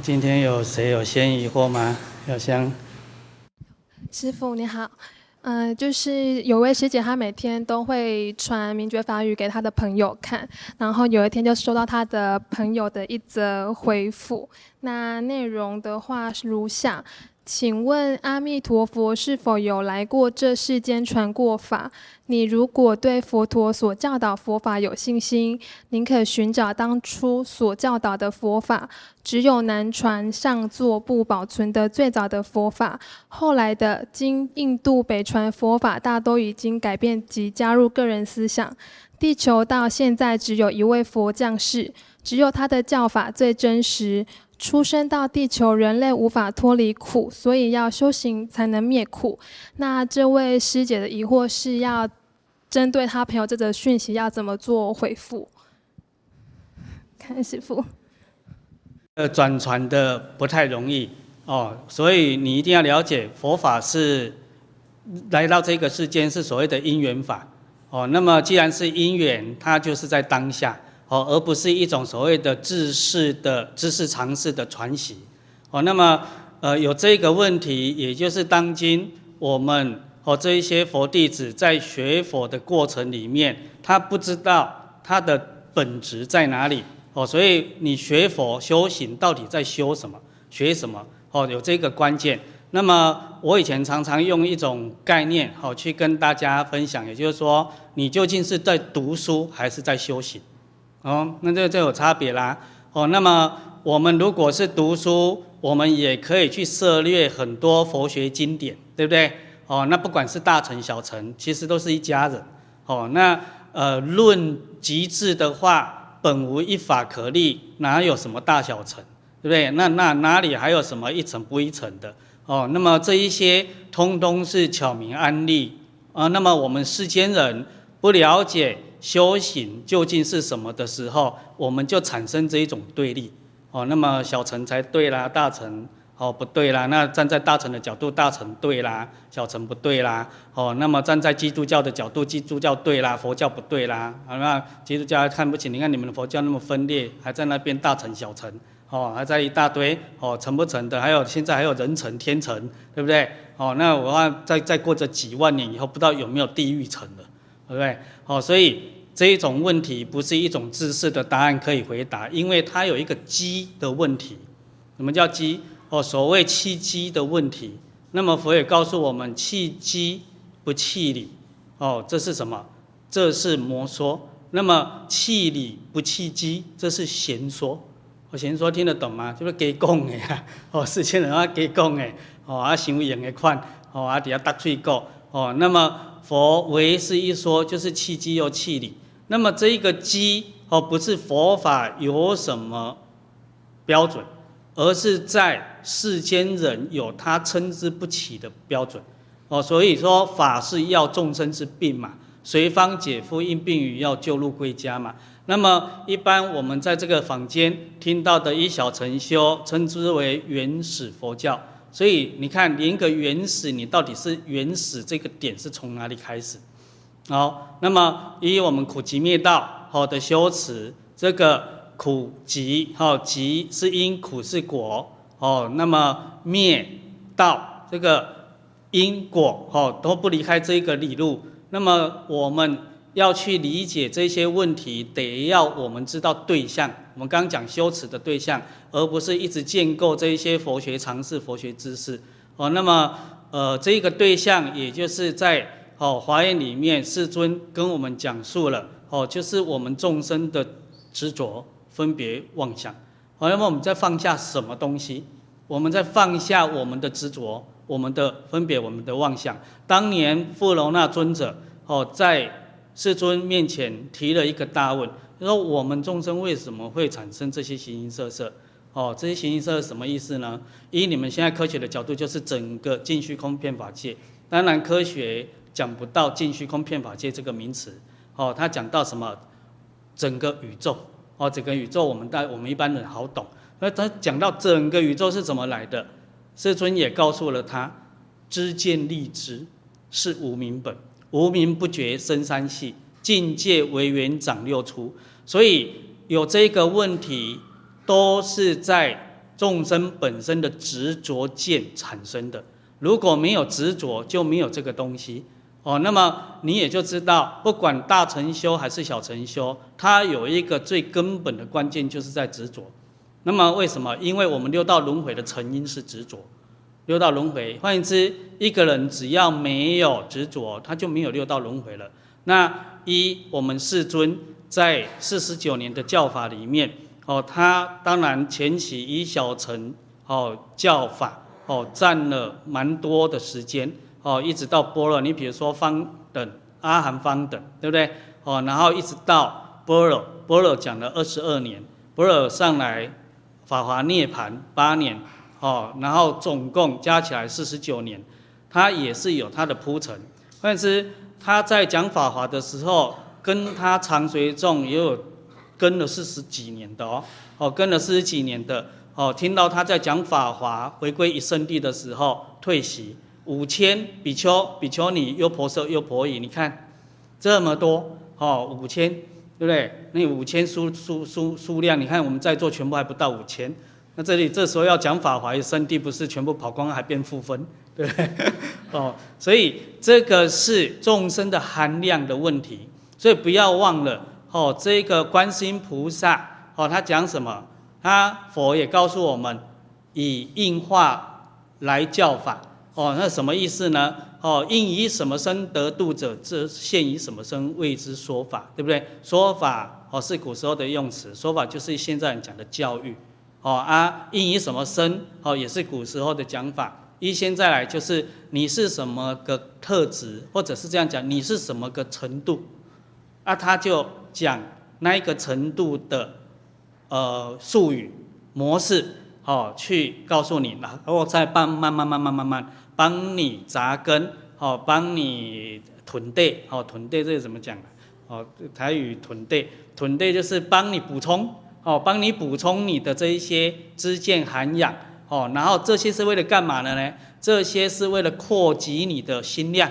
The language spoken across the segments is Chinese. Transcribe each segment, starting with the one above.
今天有谁有先疑惑吗？有先，师傅你好，嗯、就是有位师姐，她每天都会传名爵法语给她的朋友看，然后有一天就收到她的朋友的一则回复，那内容的话是如下。请问阿弥陀佛是否有来过这世间传过法？你如果对佛陀所教导佛法有信心，宁可寻找当初所教导的佛法。只有南传上座部保存的最早的佛法，后来的经印度北传佛法大都已经改变及加入个人思想。地球到现在只有一位佛降世，只有他的教法最真实。出生到地球，人类无法脱离苦，所以要修行才能灭苦。那这位师姐的疑惑是要针对他朋友这则讯息要怎么做回复？看师父。呃，转传的不太容易哦，所以你一定要了解佛法是来到这个世间是所谓的因缘法哦。那么既然是因缘，它就是在当下。哦，而不是一种所谓的知识的知识常识的传习。哦，那么呃有这个问题，也就是当今我们和这一些佛弟子在学佛的过程里面，他不知道他的本质在哪里。哦，所以你学佛修行到底在修什么？学什么？哦，有这个关键。那么我以前常常用一种概念，好去跟大家分享，也就是说，你究竟是在读书还是在修行？哦，那这就有差别啦。哦，那么我们如果是读书，我们也可以去涉猎很多佛学经典，对不对？哦，那不管是大乘小乘，其实都是一家人。哦，那呃论极致的话，本无一法可立，哪有什么大小乘，对不对？那那哪里还有什么一层不一层的？哦，那么这一些通通是巧明安立啊。那么我们世间人不了解。修行究竟是什么的时候，我们就产生这一种对立哦。那么小乘才对啦，大乘哦不对啦。那站在大乘的角度，大乘对啦，小乘不对啦。哦，那么站在基督教的角度，基督教对啦，佛教不对啦。好，那基督教还看不起，你看你们的佛教那么分裂，还在那边大乘小乘哦，还在一大堆哦，成不成的，还有现在还有人乘天乘，对不对？哦，那我看再再过这几万年以后，不知道有没有地狱乘了。对不对？哦，所以这一种问题不是一种知识的答案可以回答，因为它有一个机的问题。什么叫机？哦，所谓契机的问题。那么佛也告诉我们，契机不契理。哦，这是什么？这是魔说。那么契理不契机，这是贤说。我贤说听得懂吗？就是给讲的呀。哦，世间人啊给讲的。哦，啊行为用的款。哦，啊底下打嘴过。哦，那么。佛唯是一说，就是契机又契理。那么这一个机哦，不是佛法有什么标准，而是在世间人有他参差不齐的标准哦。所以说法是要众生之病嘛，随方解夫因病与药，救入归家嘛。那么一般我们在这个坊间听到的一小乘修，称之为原始佛教。所以你看，连个原始，你到底是原始这个点是从哪里开始？好，那么以我们苦集灭道好的修持，这个苦集哈集是因，苦是果哦。那么灭道这个因果哦都不离开这个理路。那么我们。要去理解这些问题，得要我们知道对象。我们刚刚讲修持的对象，而不是一直建构这一些佛学常识、佛学知识。哦，那么呃，这个对象也就是在哦华严里面，世尊跟我们讲述了哦，就是我们众生的执着、分别、妄想。好，那么我们在放下什么东西？我们在放下我们的执着、我们的分别、我们的妄想。当年富楼那尊者哦在。世尊面前提了一个大问，就说我们众生为什么会产生这些形形色色？哦，这些形形色色什么意思呢？以你们现在科学的角度，就是整个尽虚空遍法界。当然，科学讲不到尽虚空遍法界这个名词。哦，他讲到什么？整个宇宙。哦，整个宇宙我们大我们一般人好懂。那他讲到整个宇宙是怎么来的？世尊也告诉了他：知见立知是无明本。无明不觉生三系，境界为缘长六出。所以有这个问题，都是在众生本身的执着见产生的。如果没有执着，就没有这个东西。哦，那么你也就知道，不管大乘修还是小乘修，它有一个最根本的关键，就是在执着。那么为什么？因为我们六道轮回的成因是执着。六道轮回，换言之，一个人只要没有执着，他就没有六道轮回了。那一我们世尊在四十九年的教法里面，哦，他当然前期以小乘哦教法哦占了蛮多的时间。哦，一直到波若，你比如说方等、阿含方等，对不对？哦，然后一直到波若，波若讲了二十二年，波若上来法华涅槃八年，哦，然后总共加起来四十九年，他也是有他的铺陈。但是，他在讲法华的时候，跟他常随众也有跟了四十几年的哦，哦，跟了四十几年的哦，听到他在讲法华回归一圣地的时候退席。五千比丘、比丘尼、优婆塞、优婆夷，你看这么多哦，五千，对不对？那五千数数数数量，你看我们在座全部还不到五千，那这里这时候要讲法华圣地，不是全部跑光还变负分，对不对？哦，所以这个是众生的含量的问题，所以不要忘了哦，这个观世音菩萨哦，他讲什么？他佛也告诉我们，以应化来教法。哦，那什么意思呢？哦，应以什么身得度者，这现以什么身为之说法，对不对？说法哦是古时候的用词，说法就是现在讲的教育。哦啊，应以什么身哦也是古时候的讲法。依现在来就是你是什么个特质，或者是这样讲，你是什么个程度，啊，他就讲那一个程度的呃术语模式，哦，去告诉你，然后再帮慢慢慢慢慢慢。帮你扎根，好，帮你囤队，好，囤队这个怎么讲？哦，台语囤队，囤队就是帮你补充，哦，帮你补充你的这一些知见涵养，哦，然后这些是为了干嘛的呢？这些是为了扩及你的心量，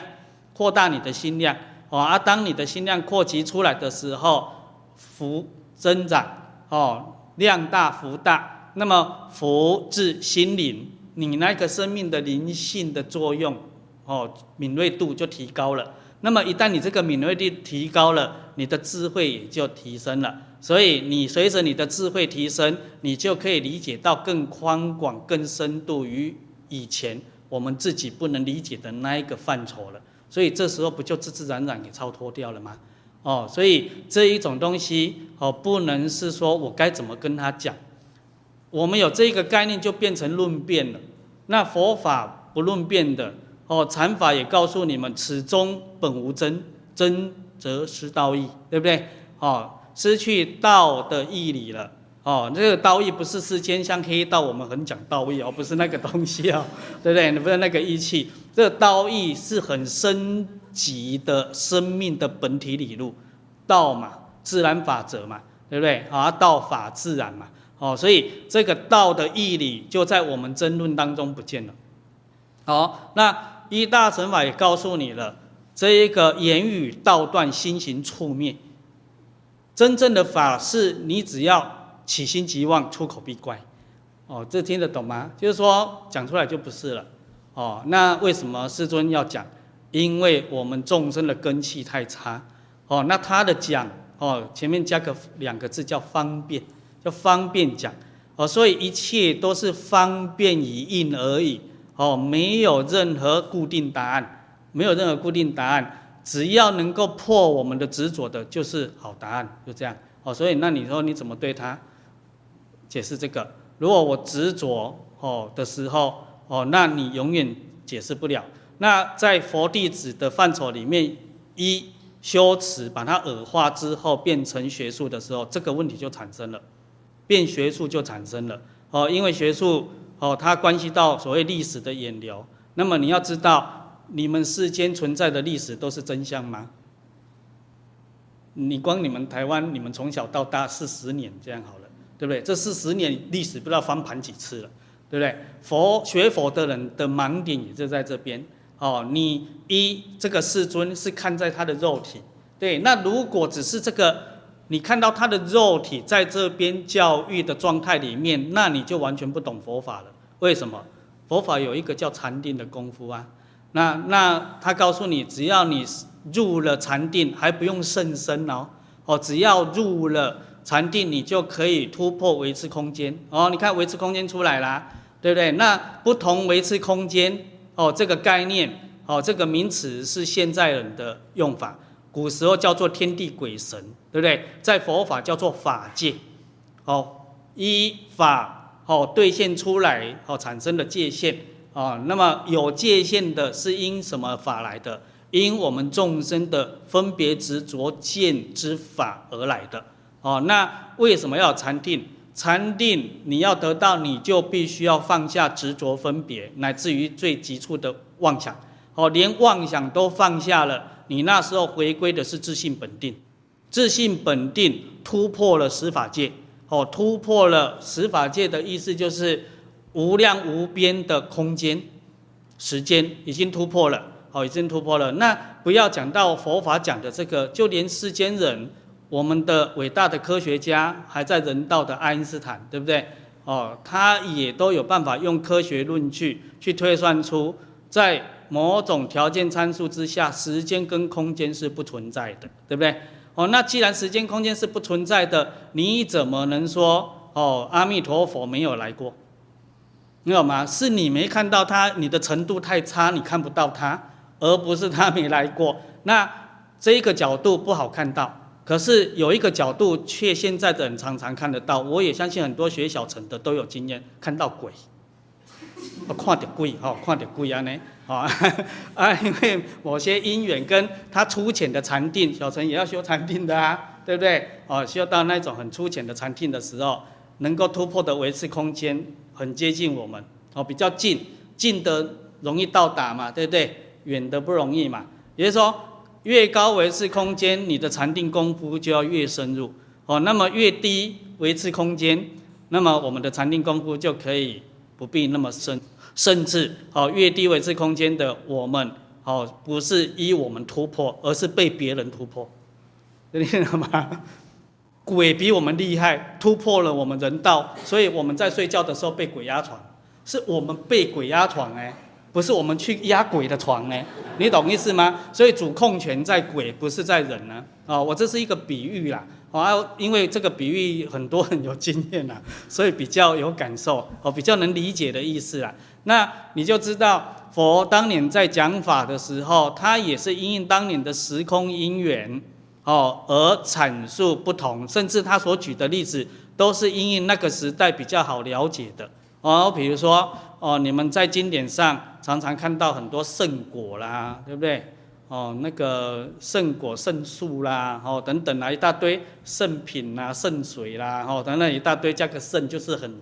扩大你的心量，哦，啊，当你的心量扩及出来的时候，福增长，哦，量大福大，那么福至心灵。你那个生命的灵性的作用，哦，敏锐度就提高了。那么一旦你这个敏锐度提高了，你的智慧也就提升了。所以你随着你的智慧提升，你就可以理解到更宽广、更深度于以前我们自己不能理解的那一个范畴了。所以这时候不就自自然然给超脱掉了吗？哦，所以这一种东西哦，不能是说我该怎么跟他讲。我们有这个概念，就变成论辩了。那佛法不论辩的哦，禅法也告诉你们，此中本无真，真则失道义，对不对？哦，失去道的义理了。哦，这个道义不是世间像黑道，我们很讲道义哦，不是那个东西哦，对不对？你不是那个义气，这个道义是很升级的生命的本体理路，道嘛，自然法则嘛，对不对？啊，道法自然嘛。哦，所以这个道的义理就在我们争论当中不见了。好，那一大乘法也告诉你了，这一个言语道断，心行处灭。真正的法是你只要起心即妄，出口必怪。哦，这听得懂吗？就是说讲出来就不是了。哦，那为什么师尊要讲？因为我们众生的根器太差。哦，那他的讲，哦，前面加个两个字叫方便。叫方便讲哦，所以一切都是方便以应而已哦，没有任何固定答案，没有任何固定答案，只要能够破我们的执着的，就是好答案，就这样哦。所以那你说你怎么对他解释这个？如果我执着哦的时候哦，那你永远解释不了。那在佛弟子的范畴里面，一修持把它耳化之后变成学术的时候，这个问题就产生了。变学术就产生了哦，因为学术哦，它关系到所谓历史的演流。那么你要知道，你们世间存在的历史都是真相吗？你光你们台湾，你们从小到大四十年这样好了，对不对？这四十年历史不知道翻盘几次了，对不对？佛学佛的人的盲点也就在这边哦。你一这个世尊是看在他的肉体，对，那如果只是这个。你看到他的肉体在这边教育的状态里面，那你就完全不懂佛法了。为什么？佛法有一个叫禅定的功夫啊。那那他告诉你，只要你入了禅定，还不用甚深哦。哦，只要入了禅定，你就可以突破维持空间。哦，你看维持空间出来啦，对不对？那不同维持空间，哦，这个概念。哦，这个名词是现在人的用法，古时候叫做天地鬼神，对不对？在佛法叫做法界，哦，依法哦兑现出来哦产生的界限，哦，那么有界限的是因什么法来的？因我们众生的分别执着见之法而来的，哦，那为什么要禅定？禅定你要得到，你就必须要放下执着分别，乃至于最急促的妄想。哦，连妄想都放下了，你那时候回归的是自信本定，自信本定突破了十法界，哦，突破了十法界的意思就是无量无边的空间、时间已经突破了，哦，已经突破了。那不要讲到佛法讲的这个，就连世间人，我们的伟大的科学家还在人道的爱因斯坦，对不对？哦，他也都有办法用科学论据去推算出在。某种条件参数之下，时间跟空间是不存在的，对不对？哦，那既然时间空间是不存在的，你怎么能说哦阿弥陀佛没有来过？你懂吗？是你没看到他，你的程度太差，你看不到他，而不是他没来过。那这个角度不好看到，可是有一个角度却现在的人常常看得到。我也相信很多学小乘的都有经验，看到鬼，我看到鬼哈，看到鬼啊呢。啊 啊！因为某些因缘跟他粗浅的禅定，小乘也要修禅定的啊，对不对？哦，修到那种很粗浅的禅定的时候，能够突破的维持空间很接近我们，哦，比较近，近的容易到达嘛，对不对？远的不容易嘛。也就是说，越高维次空间，你的禅定功夫就要越深入，哦，那么越低维次空间，那么我们的禅定功夫就可以不必那么深。甚至哦，越低维次空间的我们哦，不是依我们突破，而是被别人突破，你听到吗？鬼比我们厉害，突破了我们人道，所以我们在睡觉的时候被鬼压床，是我们被鬼压床哎，不是我们去压鬼的床呢，你懂意思吗？所以主控权在鬼，不是在人呢。啊，我这是一个比喻啦，啊，因为这个比喻很多很有经验啦，所以比较有感受，哦，比较能理解的意思啦。那你就知道，佛当年在讲法的时候，他也是因应当年的时空因缘，哦，而阐述不同，甚至他所举的例子都是因应那个时代比较好了解的，哦，比如说，哦，你们在经典上常常看到很多圣果啦，对不对？哦，那个圣果、圣树啦，哦，等等啊，一大堆圣品啦、圣水啦，哦，等等一大堆，加个圣就是很。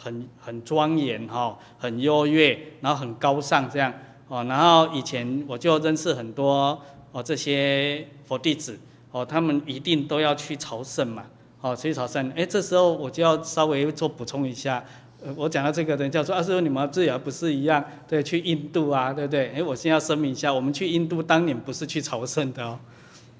很很庄严哈，很优越，然后很高尚这样哦。然后以前我就认识很多哦，这些佛弟子哦，他们一定都要去朝圣嘛，哦，去朝圣。哎，这时候我就要稍微做补充一下，我讲到这个人叫做啊，师父你们这也不是一样，对，去印度啊，对不对？哎，我先要声明一下，我们去印度当年不是去朝圣的哦，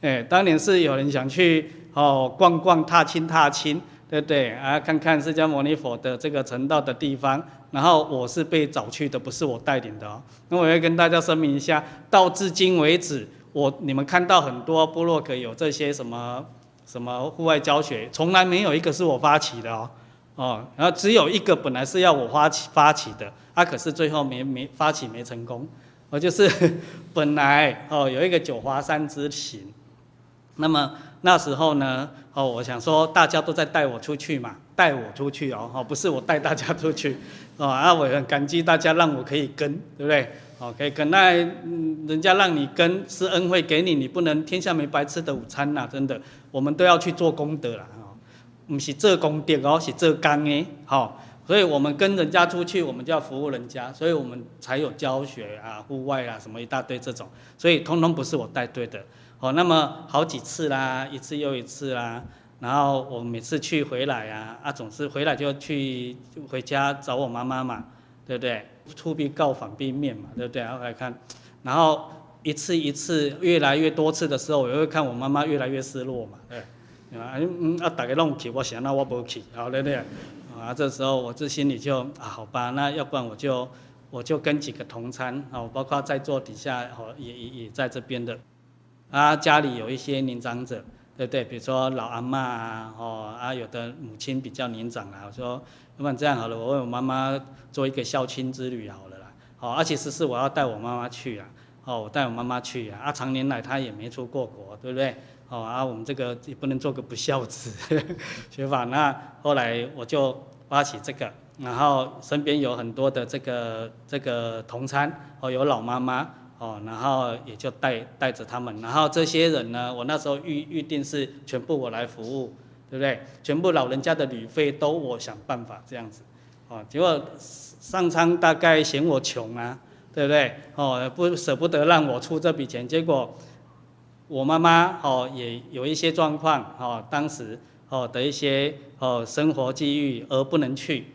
哎，当年是有人想去哦逛逛踏青踏青。对不对啊？看看释迦牟尼佛的这个成道的地方，然后我是被找去的，不是我带领的哦。那我要跟大家声明一下，到至今为止，我你们看到很多部落格有这些什么什么户外教学，从来没有一个是我发起的哦。哦，然后只有一个本来是要我发起发起的，啊，可是最后没没发起没成功。我就是本来哦有一个九华山之行，那么。那时候呢，哦，我想说大家都在带我出去嘛，带我出去哦，哦，不是我带大家出去，哦，啊，我很感激大家让我可以跟，对不对？哦，可以跟，那人家让你跟是恩惠给你，你不能天下没白吃的午餐呐，真的，我们都要去做功德啦，哦，不是做功德哦，是做工的，好，所以我们跟人家出去，我们就要服务人家，所以我们才有教学啊、户外啊什么一大堆这种，所以通通不是我带队的。哦，那么好几次啦，一次又一次啦，然后我每次去回来啊，啊总是回来就去回家找我妈妈嘛，对不对？出必告反必面嘛，对不对？然后来看，然后一次一次越来越多次的时候，我又会看我妈妈越来越失落嘛，对，啊，嗯啊，大家拢去，我想那我不去，好对不对？啊，这时候我这心里就啊，好吧，那要不然我就我就跟几个同餐，哦，包括在座底下哦，也也也在这边的，啊，家里有一些年长者，对不对？比如说老阿嬷啊，哦啊，有的母亲比较年长啊，我说要不然这样好了，我为我妈妈做一个孝亲之旅好了啦，哦，而其实是我要带我妈妈去啊，哦，我带我妈妈去啊，啊，常年来她也没出过国，对不对？哦啊，我们这个也不能做个不孝子 学法。那后来我就发起这个，然后身边有很多的这个这个同参，哦，有老妈妈，哦，然后也就带带着他们。然后这些人呢，我那时候预预定是全部我来服务，对不对？全部老人家的旅费都我想办法这样子。哦，结果上苍大概嫌我穷啊，对不对？哦，不舍不得让我出这笔钱，结果。我妈妈哦也有一些状况哦，当时哦的一些哦生活际遇而不能去，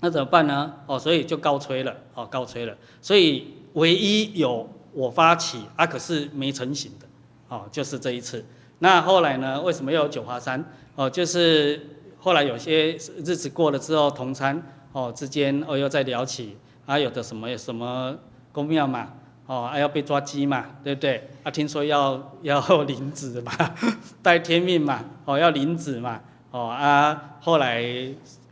那怎么办呢？哦，所以就告吹了哦，告吹了。所以唯一有我发起啊，可是没成型的哦，就是这一次。那后来呢？为什么又有九华山？哦，就是后来有些日子过了之后，同餐哦之间哦又在聊起啊，有的什么什么宫庙嘛。哦，还、要被抓鸡嘛，对不对？啊，听说要 要领旨嘛，带天命嘛，哦，要领旨嘛，哦啊，后来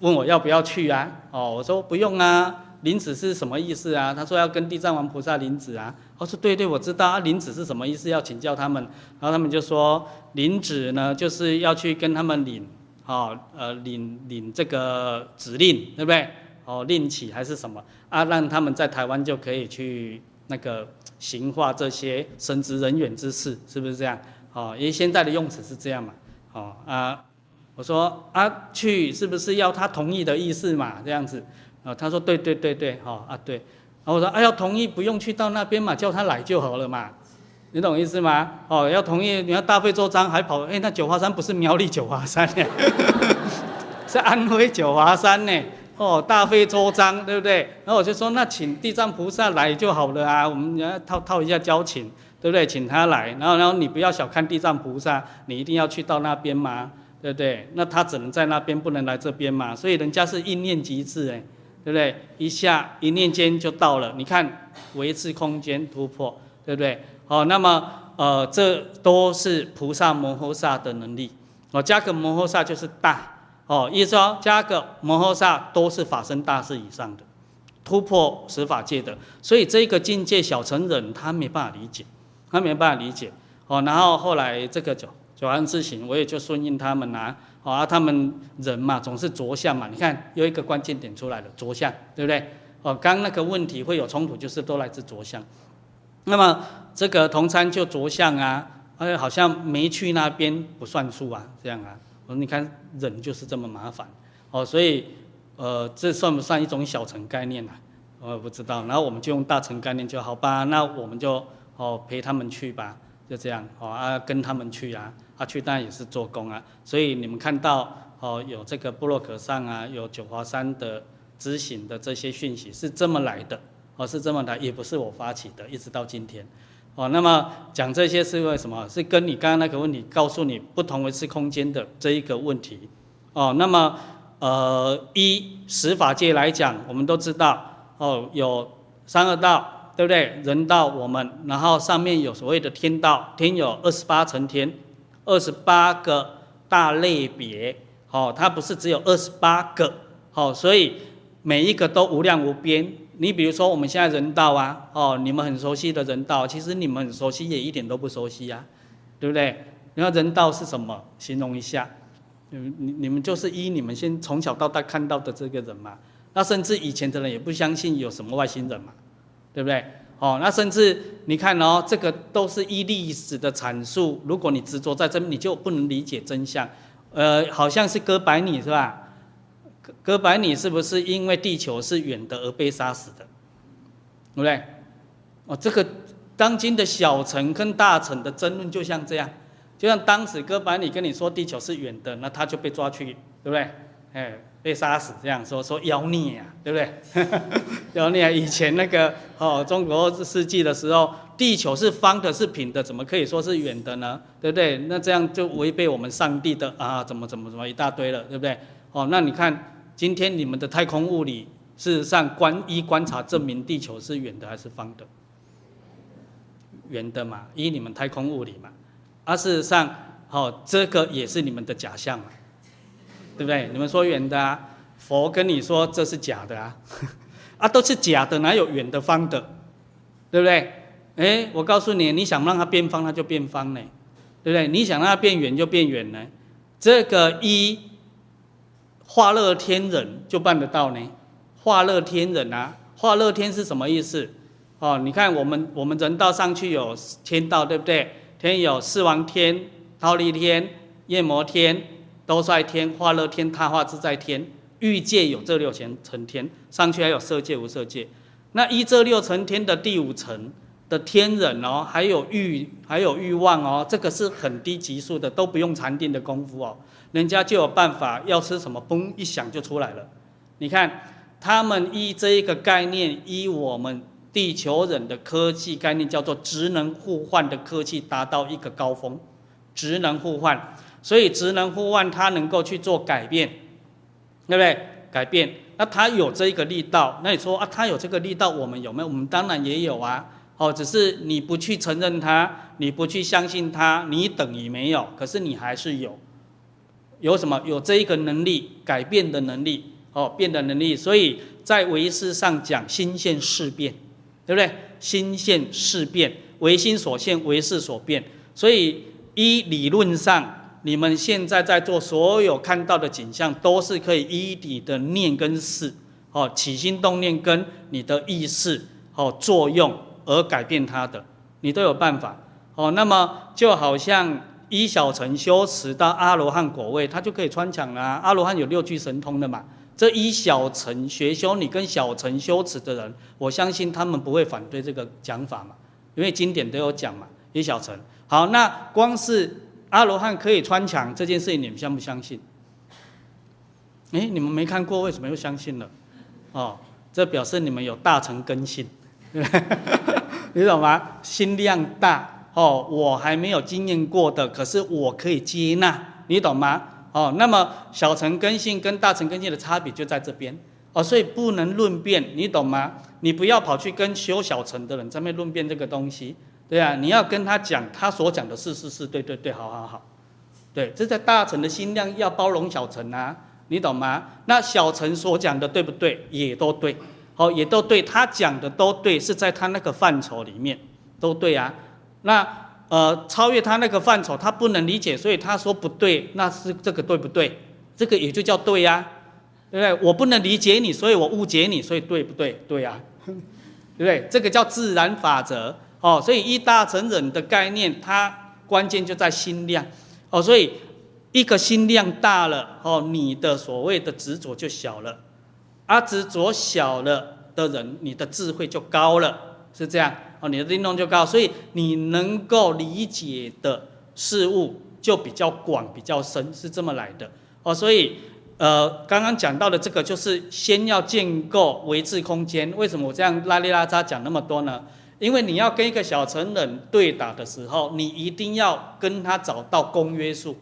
问我要不要去啊？哦，我说不用啊，领旨是什么意思啊？他说要跟地藏王菩萨领旨啊。我说对对，我知道啊，领旨是什么意思？要请教他们。然后他们就说，领旨呢，就是要去跟他们领，哦，呃，领领这个指令，对不对？哦，令旗还是什么啊？让他们在台湾就可以去。那个行化这些神职人员之事，是不是这样？哦，因为现在的用词是这样嘛。哦啊，我说啊，去是不是要他同意的意思嘛？这样子，啊，他说对对对对，哦啊对，然后我说啊，要同意不用去到那边嘛，叫他来就好了嘛，你懂意思吗？哦，要同意，你要大费周章还跑，哎，那九华山不是苗栗九华山呢，是安徽九华山呢。哦，大费周章，对不对？然后我就说，那请地藏菩萨来就好了啊，我们要套套一下交情，对不对？请他来，然后然后你不要小看地藏菩萨，你一定要去到那边吗？对不对？那他只能在那边，不能来这边嘛。所以人家是一念即至，哎，对不对？一下一念间就到了，你看维持空间突破，对不对？好，那么呃，这都是菩萨摩诃萨的能力，哦，加个摩诃萨就是大。哦，意思说加个摩诃萨都是法身大士以上的，突破十法界的，所以这个境界小乘人他没办法理解，他没办法理解。哦，然后后来这个九九安之行，我也就顺应他们啊，哦啊，他们人嘛总是着相嘛，你看有一个关键点出来了，着相，对不对？哦，刚那个问题会有冲突，就是都来自着相。那么这个同参就着相啊，哎，好像没去那边不算数啊，这样啊。我说你看人就是这么麻烦，哦，所以，呃，这算不算一种小乘概念呢？我也不知道。然后我们就用大乘概念就好吧，那我们就哦陪他们去吧，就这样，哦啊跟他们去啊，啊去当然也是做工啊。所以你们看到哦有这个部落格上啊有九华山的知行的这些讯息是这么来的，哦是这么来，也不是我发起的，一直到今天。哦，那么讲这些是为什么？是跟你刚刚那个问题，告诉你不同维次空间的这一个问题。哦，那么呃，一十法界来讲，我们都知道，哦，有三恶道，对不对？人道我们，然后上面有所谓的天道，天有二十八层天，二十八个大类别。哦，它不是只有二十八个，哦，所以每一个都无量无边。你比如说我们现在人道啊，哦，你们很熟悉的人道，其实你们很熟悉也一点都不熟悉呀，对不对？你看人道是什么？形容一下，你你你们就是依你们先从小到大看到的这个人嘛。那甚至以前的人也不相信有什么外星人嘛，对不对？哦，那甚至你看哦，这个都是依历史的阐述。如果你执着在这，你就不能理解真相。呃，好像是哥白尼是吧？哥白尼是不是因为地球是圆的而被杀死的？对不对？哦，这个当今的小乘跟大乘的争论就像这样，就像当时哥白尼跟你说地球是圆的，那他就被抓去，对不对？哎，被杀死，这样说说妖孽啊，对不对？妖孽，啊以前那个哦，中国世纪的时候，地球是方的，是平的，怎么可以说是圆的呢？对不对？那这样就违背我们上帝的啊，怎么怎么怎么一大堆了，对不对？哦，那你看今天你们的太空物理，事实上观一观察证明地球是圆的还是方的？圆的嘛，依你们太空物理嘛。而、事实上，哦，这个也是你们的假象嘛。对不对？你们说圆的啊，佛跟你说这是假的啊，啊都是假的，哪有圆的方的？对不对？哎，我告诉你，你想让它变方，它就变方呢，对不对？你想让它变圆，就变圆呢。这个一化乐天人就办得到呢。化乐天人啊，化乐天是什么意思？哦，你看我们我们人道上去有天道，对不对？天有四王天、忉利天、夜摩天。兜率天，化乐天，他化自在天，欲界有这六层层天，上去还有色界、无色界。那依这六层天的第五层的天人哦，还有欲，还有欲望哦，这个是很低级数的，都不用禅定的功夫哦，人家就有办法要吃什么，嘣一响就出来了。你看他们依这一个概念，依我们地球人的科技概念，叫做职能互换的科技，达到一个高峰，职能互换。所以职能互换，它能够去做改变，对不对？改变，那它有这一个力道。那你说啊，它有这个力道，我们有没有？我们当然也有啊。哦，只是你不去承认它，你不去相信它，你等于没有。可是你还是有，有什么？有这一个能力，改变的能力，哦，变的能力。所以在唯识上讲，心现事变，对不对？心现事变，唯心所现，唯识所变。所以依理论上。你们现在在做所有看到的景象，都是可以依你的念跟事，哦，起心动念跟你的意识，哦，作用而改变它的，你都有办法，哦，那么就好像依小乘修持到阿罗汉果位，他就可以穿墙了。阿罗汉有六具神通的嘛，这一小乘学修，你跟小乘修持的人，我相信他们不会反对这个讲法嘛，因为经典都有讲嘛，依小乘。好，那光是。阿罗汉可以穿墙这件事情，你们相不相信？哎，你们没看过，为什么又相信了？哦，这表示你们有大乘根性，你懂吗？心量大哦，我还没有经验过的，可是我可以接纳，你懂吗？哦，那么小乘根性跟大乘根性的差别就在这边哦，所以不能论辩，你懂吗？你不要跑去跟修小乘的人在那边论辩这个东西。对啊，你要跟他讲，他所讲的是是是，对对对，好好好，对，这在大乘的心量要包容小乘啊，你懂吗？那小乘所讲的对不对？也都对，好，也都对，他讲的都对，是在他那个范畴里面都对啊。那呃，超越他那个范畴，他不能理解，所以他说不对，那是这个对不对？这个也就叫对呀，对不对？我不能理解你，所以我误解你，所以对不对？对呀，对不对？这个叫自然法则。哦，所以一大成人的概念，它关键就在心量。哦，所以一个心量大了，哦，你的所谓的执着就小了。阿，执着小了的人，你的智慧就高了，是这样。哦，你的灵动就高，所以你能够理解的事物就比较广、比较深，是这么来的。哦，所以呃，刚刚讲到的这个，就是先要建构唯智空间。为什么我这样拉里拉扎讲那么多呢？因为你要跟一个小成人对打的时候，你一定要跟他找到公约数，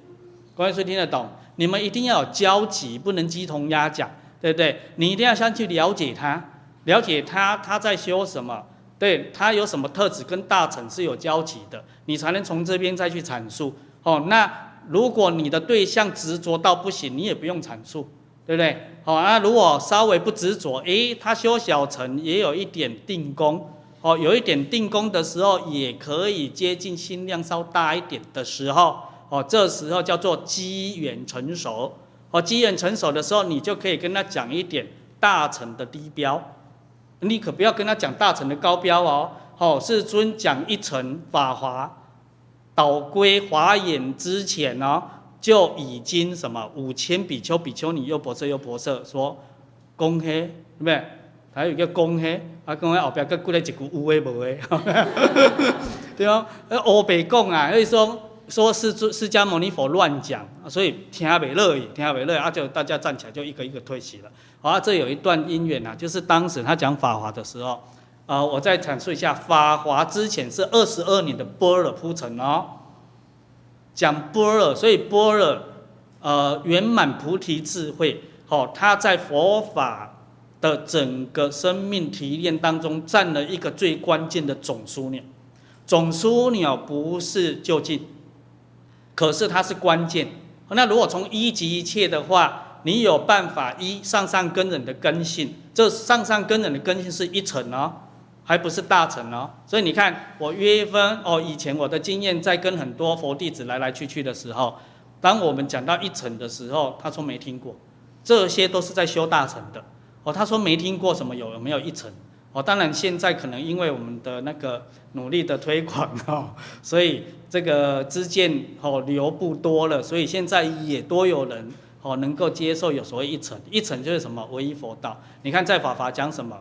公约数听得懂？你们一定要有交集，不能鸡同鸭讲，对不对？你一定要先去了解他，了解他他在修什么，对他有什么特质跟大乘是有交集的，你才能从这边再去阐述。哦，那如果你的对象执着到不行，你也不用阐述，对不对？好那，如果稍微不执着，诶，他修小乘也有一点定功。哦，有一点定功的时候，也可以接近心量稍大一点的时候，哦，这时候叫做机缘成熟。哦，机缘成熟的时候，你就可以跟他讲一点大乘的低标，你可不要跟他讲大乘的高标哦。哦，世尊讲一乘法华，导归华严之前哦，就已经什么五千比丘、比丘尼、优婆塞、优婆塞说，恭喜，对不对？还有一个公嘿，啊，公嘿后边搁过来一句有诶无诶，对哦，呃，欧北共啊，所以说说是释迦牟尼佛乱讲，所以听不乐意，听不乐意，啊就大家站起来就一个一个退席了。好啊，这有一段因缘呐，就是当时他讲法华的时候，啊，我再阐述一下，法华之前是二十二年的般若铺陈哦，讲般若，所以般若，呃，圆满菩提智慧，好，他在佛法的整个生命提炼当中占了一个最关键的总枢纽。总枢纽不是就近，可是它是关键。那如果从一级一切的话，你有办法一上上根人的根性，这上上根人的根性是一层哦，还不是大乘哦。所以你看，我约分哦，以前我的经验在跟很多佛弟子来来去去的时候，当我们讲到一层的时候，他说没听过，这些都是在修大乘的哦。他说没听过什么有有没有一层。哦，当然，现在可能因为我们的那个努力的推广 哦，所以这个知见哦流布多了，所以现在也多有人哦能够接受有所谓一层，一层就是什么唯一佛道。你看在法华讲什么？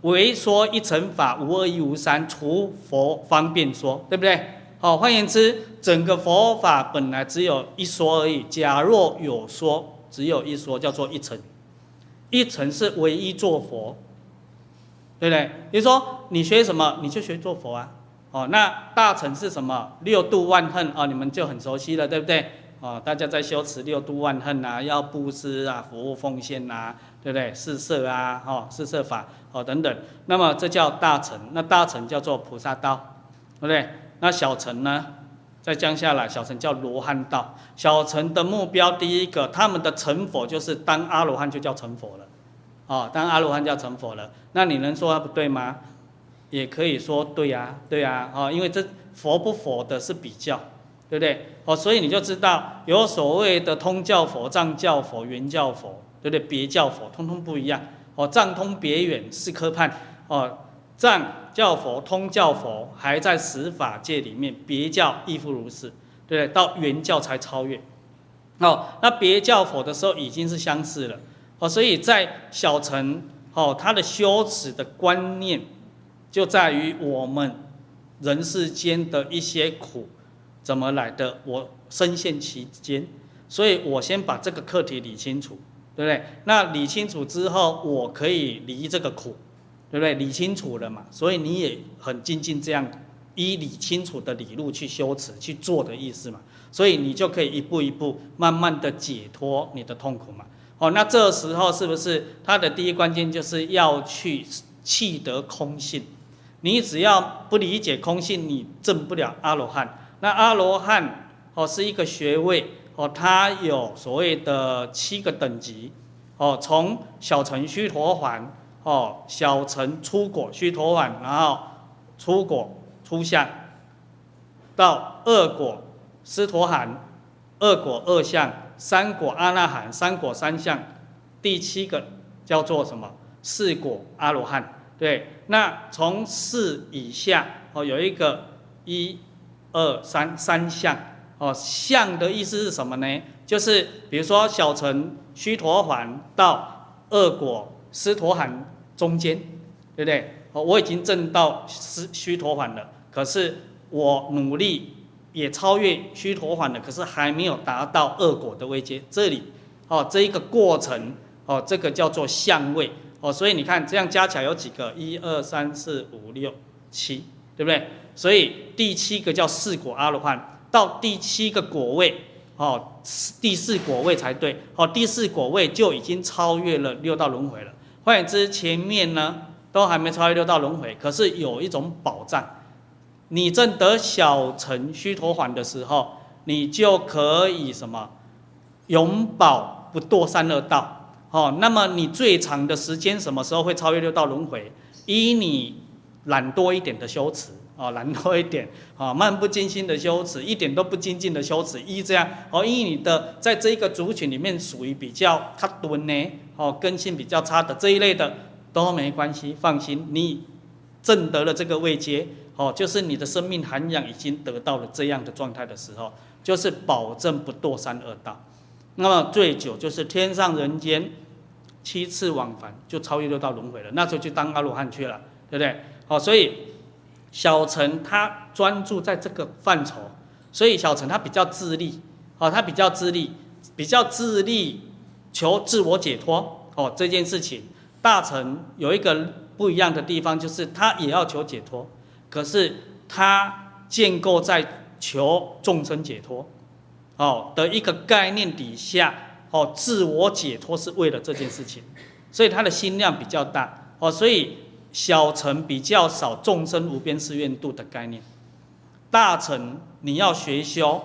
唯说一乘法，无二亦无三，除佛方便说，对不对？好，换言之，整个佛法本来只有一说而已。假若有说，只有一说，叫做一乘。一乘是唯一做佛，对不对？比如说你学什么，你就学做佛啊。哦，那大乘是什么？六度万恨啊，你们就很熟悉了，对不对？哦，大家在修持六度万恨啊，要布施啊，服务奉献呐、啊，对不对？四摄啊，哦，四摄法哦等等。那么这叫大乘，那大乘叫做菩萨道，对不对？那小乘呢？再降下来，小乘叫罗汉道。小乘的目标，第一个，他们的成佛就是当阿罗汉，就叫成佛了。哦，当阿罗汉叫成佛了。那你能说他不对吗？也可以说对呀，对呀。哦，因为这佛不佛的是比较，对不对？哦，所以你就知道有所谓的通教佛、藏教佛、圆教佛，对不对？别教佛通通不一样。哦，藏通别远是科判。哦，藏。教佛、通教佛还在十法界里面，别教亦复如是，对不对？到圆教才超越。哦，那别教佛的时候已经是相似了。哦，所以在小乘，哦，他的修持的观念就在于我们人世间的一些苦怎么来的，我深陷其间，所以我先把这个课题理清楚，对不对？那理清楚之后，我可以离这个苦。对不对？理清楚了嘛，所以你也很精进这样依理清楚的理路去修持去做的意思嘛，所以你就可以一步一步慢慢的解脱你的痛苦嘛。哦，那这时候是不是他的第一关键就是要去契得空性？你只要不理解空性，你证不了阿罗汉。那阿罗汉哦是一个学位哦，它有所谓的七个等级哦，从小乘须陀洹。哦，小乘初果须陀洹，然后初果初相，到二果斯陀含，二果二相，三果阿那含，三果三相，第七个叫做什么？四果阿罗汉。对，那从四以下哦，有一个一、二、三三相。哦，相的意思是什么呢？就是比如说小乘须陀洹到二果斯陀含。中间，对不对？哦我已经证到斯须陀洹了，可是我努力也超越须陀洹了，可是还没有达到二果的位阶。这里，哦，这一个过程，哦，这个叫做相位，哦，所以你看这样加起来有几个？一二三四五六七，对不对？所以第七个叫四果阿罗汉，到第七个果位，哦，第四果位才对，哦，第四果位就已经超越了六道轮回了。换言之，前面呢都还没超越六道轮回，可是有一种保障，你证得小乘须陀洹的时候，你就可以什么，永保不堕三恶道。哦，那么你最长的时间什么时候会超越六道轮回？依你懒惰一点的修持，哦，懒惰一点，啊，漫不经心的修持，一点都不精进的修持，依这样，哦，依你的在这一个族群里面属于比较卡顿呢。哦，根性比较差的这一类的都没关系，放心，你证得了这个位阶，哦，就是你的生命涵养已经得到了这样的状态的时候，就是保证不堕三恶道。那么最久就是天上人间七次往返就超越六道轮回了，那时候就当阿罗汉去了，对不对？好，所以小乘他专注在这个范畴，所以小乘他比较自立，哦，他比较自立，比较自立求自我解脱，哦，这件事情，大乘有一个不一样的地方，就是他也要求解脱，可是他建构在求众生解脱，哦的一个概念底下，哦，自我解脱是为了这件事情，所以他的心量比较大，哦，所以。小乘比较少众生无边誓愿度的概念，大乘你要学修，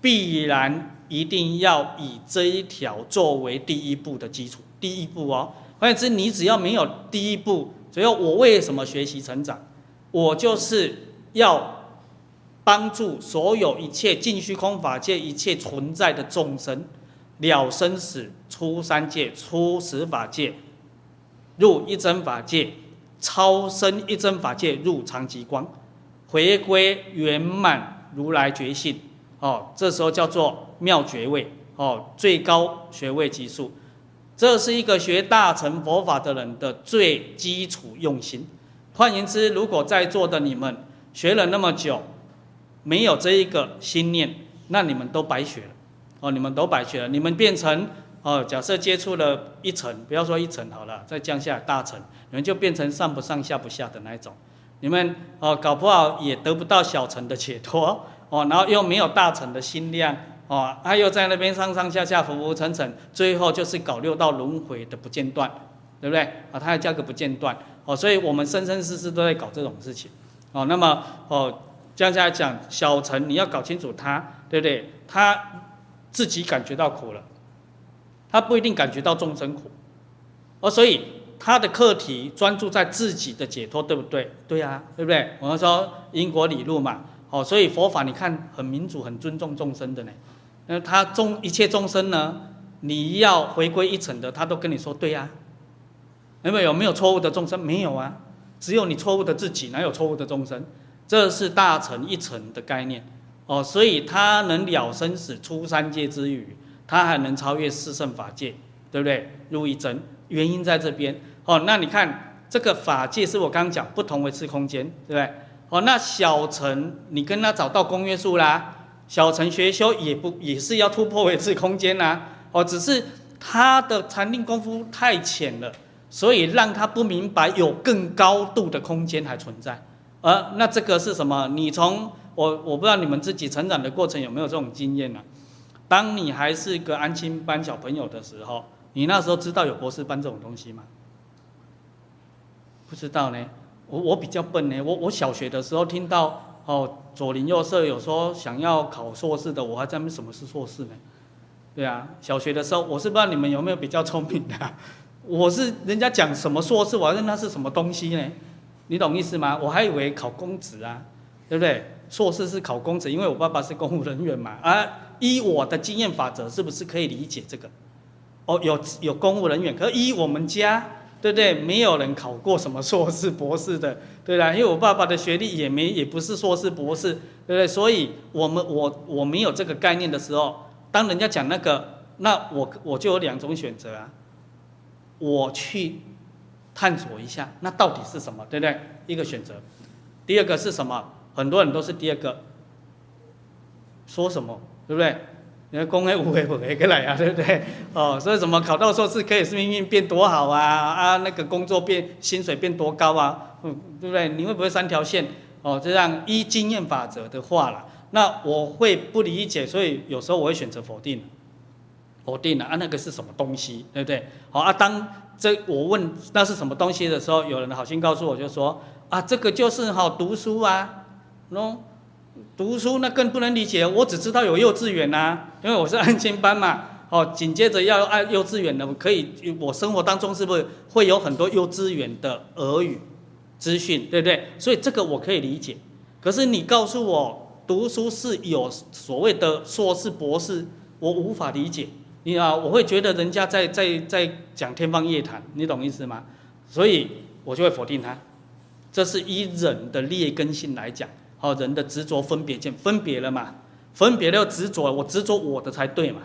必然一定要以这一条作为第一步的基础。第一步哦，换言之，你只要没有第一步，只要我为什么学习成长？我就是要帮助所有一切尽虚空法界一切存在的众生了生死，出三界，出十法界，入一真法界。超生一真法界入常寂光，回归圆满如来觉性，哦，这时候叫做妙觉位，哦，最高学位级数，这是一个学大乘佛法的人的最基础用心。换言之，如果在座的你们学了那么久，没有这一个心念，那你们都白学了，哦，你们都白学了，你们变成。哦，假设接触了一层，不要说一层好了，再降下大层，你们就变成上不上下不下的那一种。你们哦，搞不好也得不到小层的解脱 哦，然后又没有大层的心量哦，他又在那边上上下下浮浮沉沉，最后就是搞六道轮回的不间断，对不对？啊，他还加个不间断哦，所以我们生生世世都在搞这种事情哦。那么哦，这样来讲，小层你要搞清楚他，对不对？他自己感觉到苦了。他不一定感觉到众生苦，哦，所以他的课题专注在自己的解脱，对不对？对呀，对不对？我们说因果理路嘛，哦，所以佛法你看很民主，很尊重众生的呢。那他众一切众生呢，你要回归一层的，他都跟你说对呀。有没有没有错误的众生？没有啊，只有你错误的自己，哪有错误的众生？这是大乘一层的概念，哦，所以他能了生死出三界之余。他还能超越四圣法界，对不对？入一真，原因在这边。哦，那你看这个法界是我刚刚讲不同维次空间，对不对？哦，那小乘你跟他找到公约数啦，小乘学修也不也是要突破维次空间呐。哦，只是他的禅定功夫太浅了，所以让他不明白有更高度的空间还存在。而那这个是什么？你从我我不知道你们自己成长的过程有没有这种经验呢？当你还是一个安亲班小朋友的时候，你那时候知道有博士班这种东西吗？不知道呢。我我比较笨呢。我我小学的时候听到哦，左邻右舍有说想要考硕士的，我还在问什么是硕士呢？对啊，小学的时候我是不知道你们有没有比较聪明的。我是人家讲什么硕士，我还问那是什么东西呢？你懂意思吗？我还以为考公职啊，对不对？硕士是考公职，因为我爸爸是公务人员嘛啊。依我的经验法则，是不是可以理解这个？哦，有有公务人员，可是依我们家，对不对？没有人考过什么硕士、博士的，对吧？因为我爸爸的学历也没，也不是硕士、博士，对不对？所以我们我我没有这个概念的时候，当人家讲那个，那我我就有两种选择啊，我去探索一下，那到底是什么，对不对？一个选择，第二个是什么？很多人都是第二个，说什么？对不对？你看公会五会五会过来啊，对不对？哦，所以怎么考到硕士可以是命运变多好啊？啊，那个工作变薪水变多高啊？对不对？你会不会三条线？哦，这样依经验法则的话啦，那我会不理解，所以有时候我会选择否定，否定了啊，那个是什么东西？对不对？好啊，当这我问那是什么东西的时候，有人好心告诉我就说啊，这个就是好读书啊，喏。读书那更不能理解，我只知道有幼稚园呐、因为我是安心班嘛。哦，紧接着要按幼稚园的，可以，我生活当中是不是会有很多幼稚园的俄语资讯，对不对？所以这个我可以理解。可是你告诉我读书是有所谓的硕士、博士，我无法理解。你啊，我会觉得人家在在在讲天方夜谭，你懂意思吗？所以我就会否定他。这是以人的劣根性来讲。好，人的执着分别见，分别了嘛？分别了执着，我执着我的才对嘛？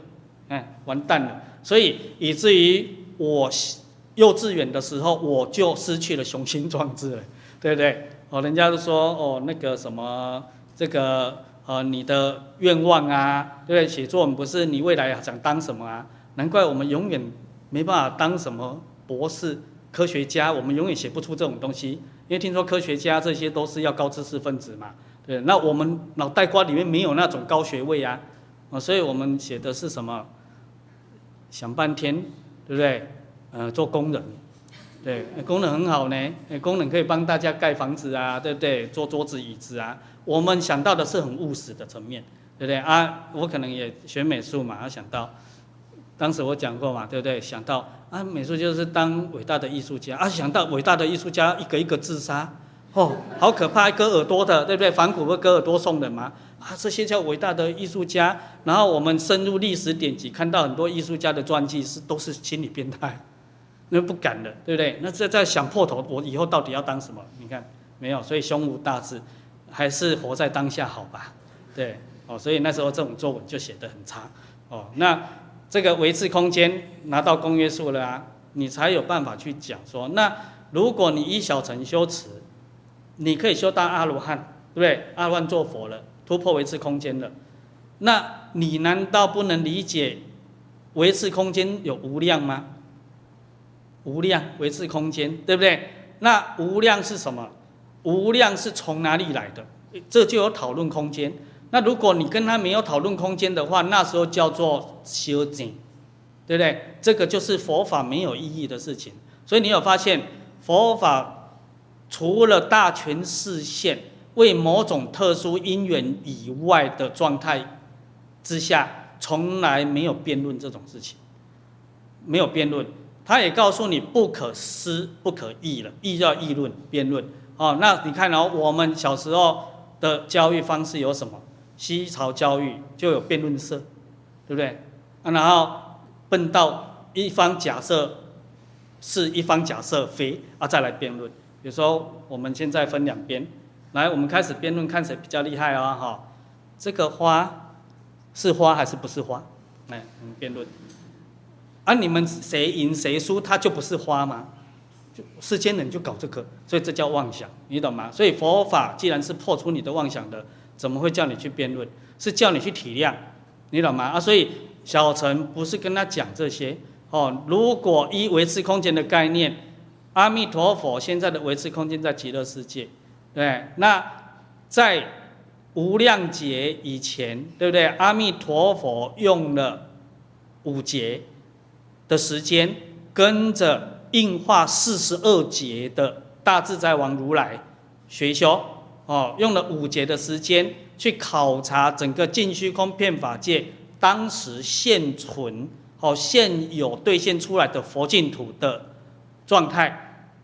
哎，完蛋了！所以以至于我幼稚园的时候，我就失去了雄心壮志了，对不对？哦，人家都说哦，那个什么这个呃，你的愿望啊，对不对？写作文不是你未来想当什么啊？难怪我们永远没办法当什么博士、科学家，我们永远写不出这种东西，因为听说科学家这些都是要高知识分子嘛。对，那我们脑袋瓜里面没有那种高学位啊，啊，所以我们写的是什么？想半天，对不对？呃，做工人，对，工人很好呢，工人可以帮大家盖房子啊，对不对？做桌子椅子啊，我们想到的是很务实的层面，对不对啊？我可能也学美术嘛，想到，当时我讲过嘛，对不对？想到啊，美术就是当伟大的艺术家啊，想到伟大的艺术家一个一个自杀。哦，好可怕！割耳朵的，对不对？反骨不割耳朵送人吗？啊，这些叫伟大的艺术家。然后我们深入历史典籍，看到很多艺术家的传记是都是心理变态，那不敢的，对不对？那在在想破头，我以后到底要当什么？你看没有，所以胸无大志，还是活在当下好吧？对，哦，所以那时候这种作文就写得很差。哦，那这个维持空间拿到公约数了啊，你才有办法去讲说，那如果你一小乘修持。你可以修到阿罗汉，对不对？阿罗汉做佛了，突破维持空间了。那你难道不能理解维持空间有无量吗？无量维持空间，对不对？那无量是什么？无量是从哪里来的？这就有讨论空间。那如果你跟他没有讨论空间的话，那时候叫做修净，对不对？这个就是佛法没有意义的事情。所以你有发现佛法？除了大权示现为某种特殊因缘以外的状态之下，从来没有辩论这种事情，没有辩论。他也告诉你不可思不可议了，议要议论辩论。哦，那你看哦，我们小时候的教育方式有什么？西朝教育就有辩论社，对不对？啊，然后笨到一方假设是一方假设非啊，再来辩论。比如说，我们现在分两边，来，我们开始辩论，看谁比较厉害啊！哈，这个花是花还是不是花？来，我们辩论。啊，你们谁赢谁输，它就不是花吗？就世间人就搞这个，所以这叫妄想，你懂吗？所以佛法既然是破除你的妄想的，怎么会叫你去辩论？是叫你去体谅，你懂吗？啊，所以小陈不是跟他讲这些哦。如果依维持空间的概念。阿弥陀佛，现在的维持空间在极乐世界，对。那在无量劫以前，对不对？阿弥陀佛用了五劫的时间，跟着应化四十二劫的大自在王如来学修，哦，用了五节的时间去考察整个净虚空遍法界当时现存、哦现有兑现出来的佛净土的状态。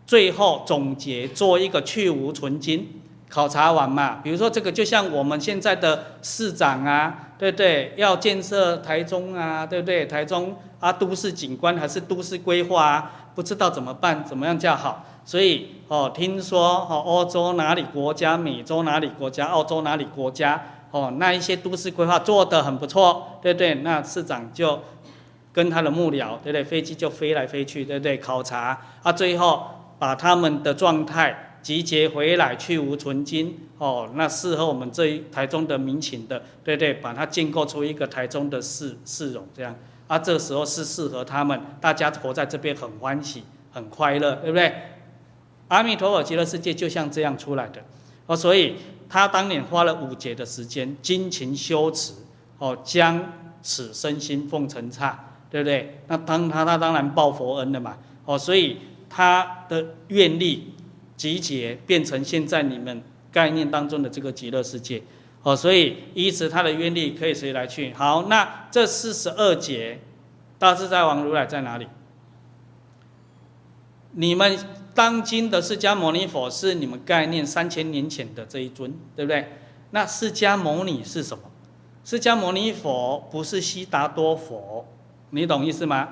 最后总结做一个去无存经，考察完嘛，比如说这个就像我们现在的市长啊，对不对？要建设台中啊，对不对？台中啊，都市景观还是都市规划啊？不知道怎么办，怎么样较好？所以哦，听说哦，欧洲哪里国家，美洲哪里国家，澳洲哪里国家，哦，那一些都市规划做得很不错，对不对？那市长就跟他的幕僚，对不对？飞机就飞来飞去，对不对？考察啊，最后。把他们的状态集结回来，去无存金哦，那适合我们这一台中的民情的，对对，把它建构出一个台中的市市容这样，啊，这时候是适合他们，大家活在这边很欢喜，很快乐，对不对？阿弥陀佛极乐世界就像这样出来的，哦，所以他当年花了五劫的时间，精勤修持，哦，将此身心奉成刹，对不对？那当他他当然报佛恩了嘛，哦，所以。他的愿力集结变成现在你们概念当中的这个极乐世界，哦，所以依此他的愿力可以随来去？好，那这四十二劫大自在王如来在哪里？你们当今的释迦牟尼佛是你们概念三千年前的这一尊，对不对？那释迦牟尼是什么？释迦牟尼佛不是悉达多佛，你懂意思吗？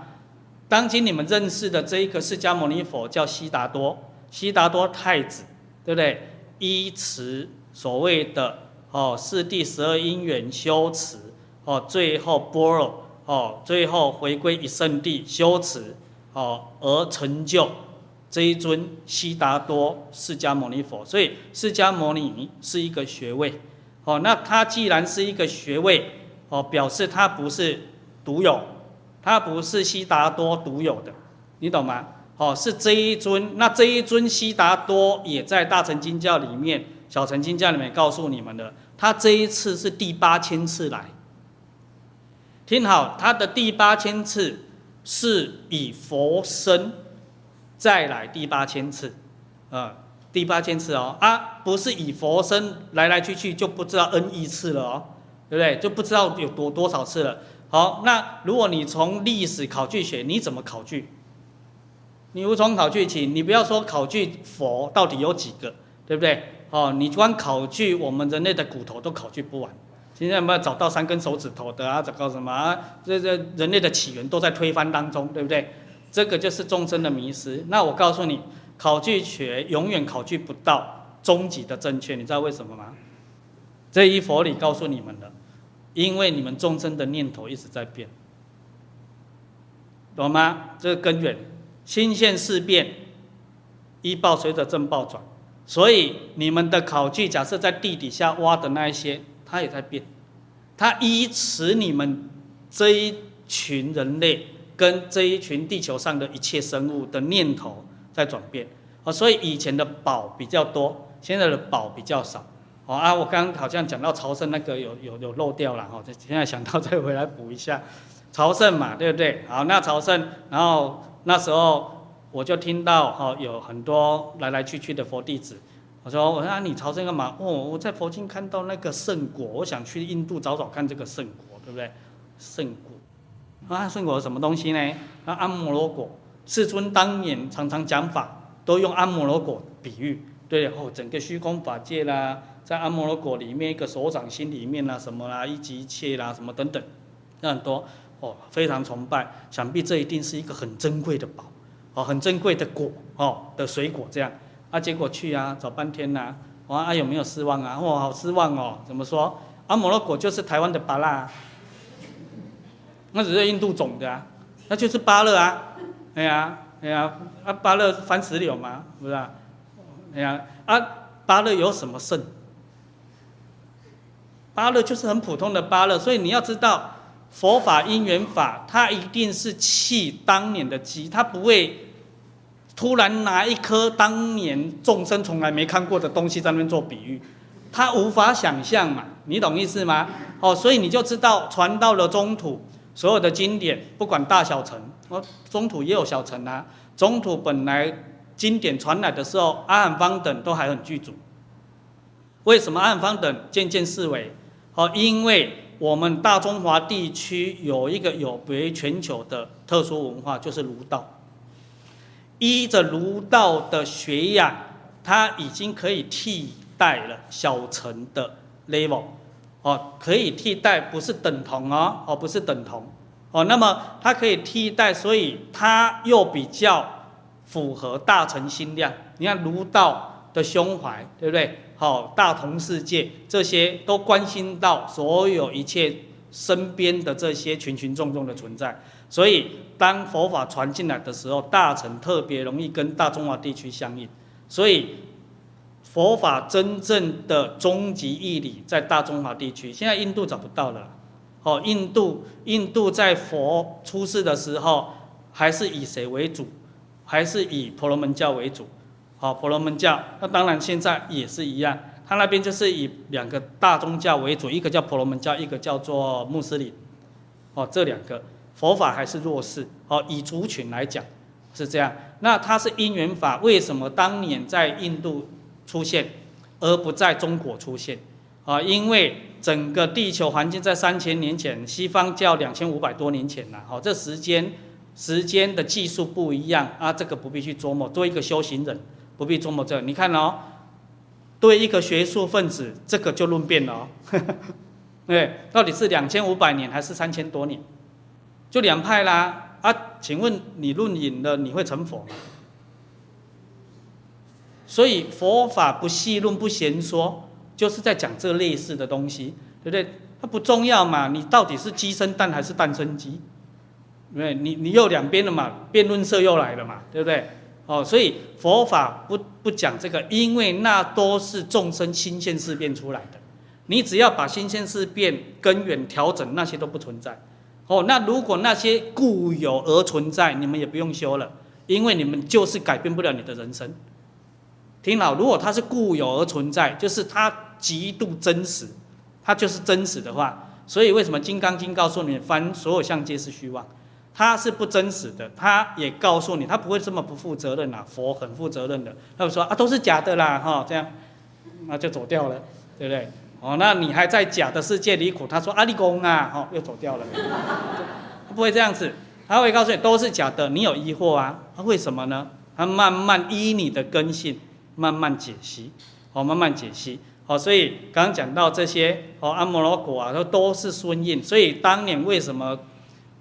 当今你们认识的这一个释迦牟尼佛叫悉达多，悉达多太子，对不对？依持所谓的哦四谛十二因缘修持哦，最后般若哦，最后回归一圣地修持哦，而成就这一尊悉达多释迦牟尼佛，所以释迦牟尼是一个学位，哦，那他既然是一个学位，哦，表示他不是独有，他不是悉达多独有的，你懂吗？哦，是这一尊，那这一尊悉达多也在大乘经教里面，小乘经教里面告诉你们的，他这一次是第八千次来，听好，他的第八千次是以佛身。再来第八千次，啊，第八千次哦，啊，不是以佛身来来去去就不知道 n 亿次了哦，对不对？就不知道有多多少次了。好，那如果你从历史考据学，你怎么考据？你无从考据起，你不要说考据佛到底有几个，对不对？哦，你光考据我们人类的骨头都考据不完。现在有没有找到三根手指头的啊？找到什么啊？这这人类的起源都在推翻当中，对不对？这个就是众生的迷失。那我告诉你，考据学永远考据不到终极的正确，你知道为什么吗？这一佛理告诉你们的，因为你们众生的念头一直在变，懂吗？这个根源，心现事变，一报随着正报转，所以你们的考据，假设在地底下挖的那一些，它也在变，它依持你们这一群人类。跟这一群地球上的一切生物的念头在转变，啊，所以以前的宝比较多，现在的宝比较少，哦啊，我刚刚好像讲到朝圣那个有有有漏掉了哈，现在想到再回来补一下，朝圣嘛，对不对？好，那朝圣，然后那时候我就听到哈，有很多来来去去的佛弟子，我说我说啊，你朝圣干嘛？哦，我在佛经看到那个圣果，我想去印度找找看这个圣果，对不对？圣果。啊，圣果什么东西呢？啊，阿摩罗果，世尊当年常常讲法，都用阿摩罗果比喻，对哦，整个虚空法界啦，在阿摩罗果里面一个手掌心里面啦，什么啦，一即一切啦，什么等等，那很多哦，非常崇拜，想必这一定是一个很珍贵的宝，哦，很珍贵的果哦的水果这样，啊，结果去啊，找半天呐，哇，啊有没有失望啊？哇，好失望哦，怎么说？阿摩罗果就是台湾的芭乐。那只是印度种的啊，那就是芭乐啊，哎呀，哎呀，啊芭乐番石榴嘛，不是啊？哎呀，啊芭乐有什么圣？芭乐就是很普通的芭乐，所以你要知道，佛法因缘法，它一定是契当年的机，它不会突然拿一颗当年众生从来没看过的东西在那边做比喻，它无法想象嘛，你懂意思吗？哦，所以你就知道传到了中土。所有的经典，不管大小乘，哦，中土也有小乘啊。中土本来经典传来的时候，阿含方等都还很具足。为什么阿含方等渐渐式微？哦，因为我们大中华地区有一个有别全球的特殊文化，就是儒道。依着儒道的学养，它已经可以替代了小乘的 level。哦，可以替代，不是等同哦，哦，不是等同，哦，那么它可以替代，所以它又比较符合大乘心量。你看儒道的胸怀，对不对？好，大同世界这些都关心到所有一切身边的这些群群众众的存在，所以当佛法传进来的时候，大乘特别容易跟大中华地区相应，所以。佛法真正的终极义理在大中华地区，现在印度找不到了。哦，印度，印度在佛出世的时候，还是以谁为主？还是以婆罗门教为主？好，婆罗门教，那当然现在也是一样，他那边就是以两个大宗教为主，一个叫婆罗门教，一个叫做穆斯林。哦，这两个佛法还是弱势。哦，以族群来讲是这样。那它是因缘法，为什么当年在印度？出现，而不在中国出现，啊，因为整个地球环境在三千年前，西方叫两千五百多年前了，好，这时间时间的技术不一样啊，这个不必去琢磨。作为一个修行人，不必琢磨这。你看哦，对一个学术分子，这个就论辩了哦，对，到底是两千五百年还是三千多年，就两派啦。啊，请问你论引了，你会成佛吗？所以佛法不细论不闲说，就是在讲这类似的东西，对不对？它不重要嘛，你到底是鸡生蛋还是蛋生鸡？对不对？你你又两边了嘛，辩论社又来了嘛，对不对？哦，所以佛法不不讲这个，因为那都是众生心现事变出来的。你只要把心现事变根源调整，那些都不存在。哦，那如果那些固有而存在，你们也不用修了，因为你们就是改变不了你的人生。听好，如果它是固有而存在，就是它极度真实，它就是真实的话，所以为什么《金刚经》告诉你，凡所有相皆是虚妄？他是不真实的，他也告诉你，他不会这么不负责任呐、佛很负责任的，他就说啊，都是假的啦，哈，这样，那就走掉了，对不对？哦，那你还在假的世界里苦，他说阿里公啊，哦，又走掉了，他 不会这样子，他会告诉你都是假的，你有疑惑啊？他为什么呢？他慢慢依你的根性慢慢解析，哦，慢慢解析，哦，所以刚刚讲到这些，哦，阿摩罗果啊，都都是顺应，所以当年为什么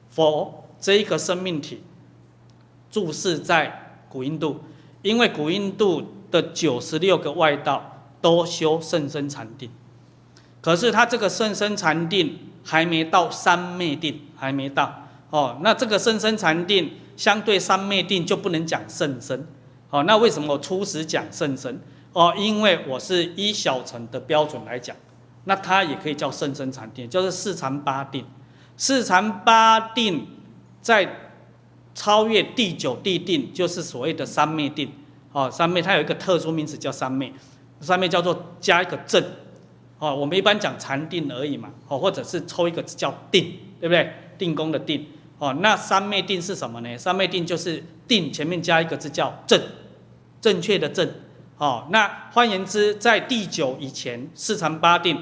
佛？这一个生命体，注视在古印度，因为古印度的九十六个外道都修甚深禅定，可是他这个甚深禅定还没到三昧定，还没到哦。那这个甚深禅定相对三昧定就不能讲甚深，哦。那为什么我初始讲甚深？哦，因为我是依小乘的标准来讲，那它也可以叫甚深禅定，就是四禅八定，四禅八定。在超越第九地定，就是所谓的三昧定，哦，三昧它有一个特殊名词叫三昧，三昧叫做加一个正，哦，我们一般讲禅定而已嘛，哦，或者是抽一个字叫定，对不对？定功的定，哦，那三昧定是什么呢？三昧定就是定前面加一个字叫正，正确的正，哦，那换言之，在第九以前，四禅八定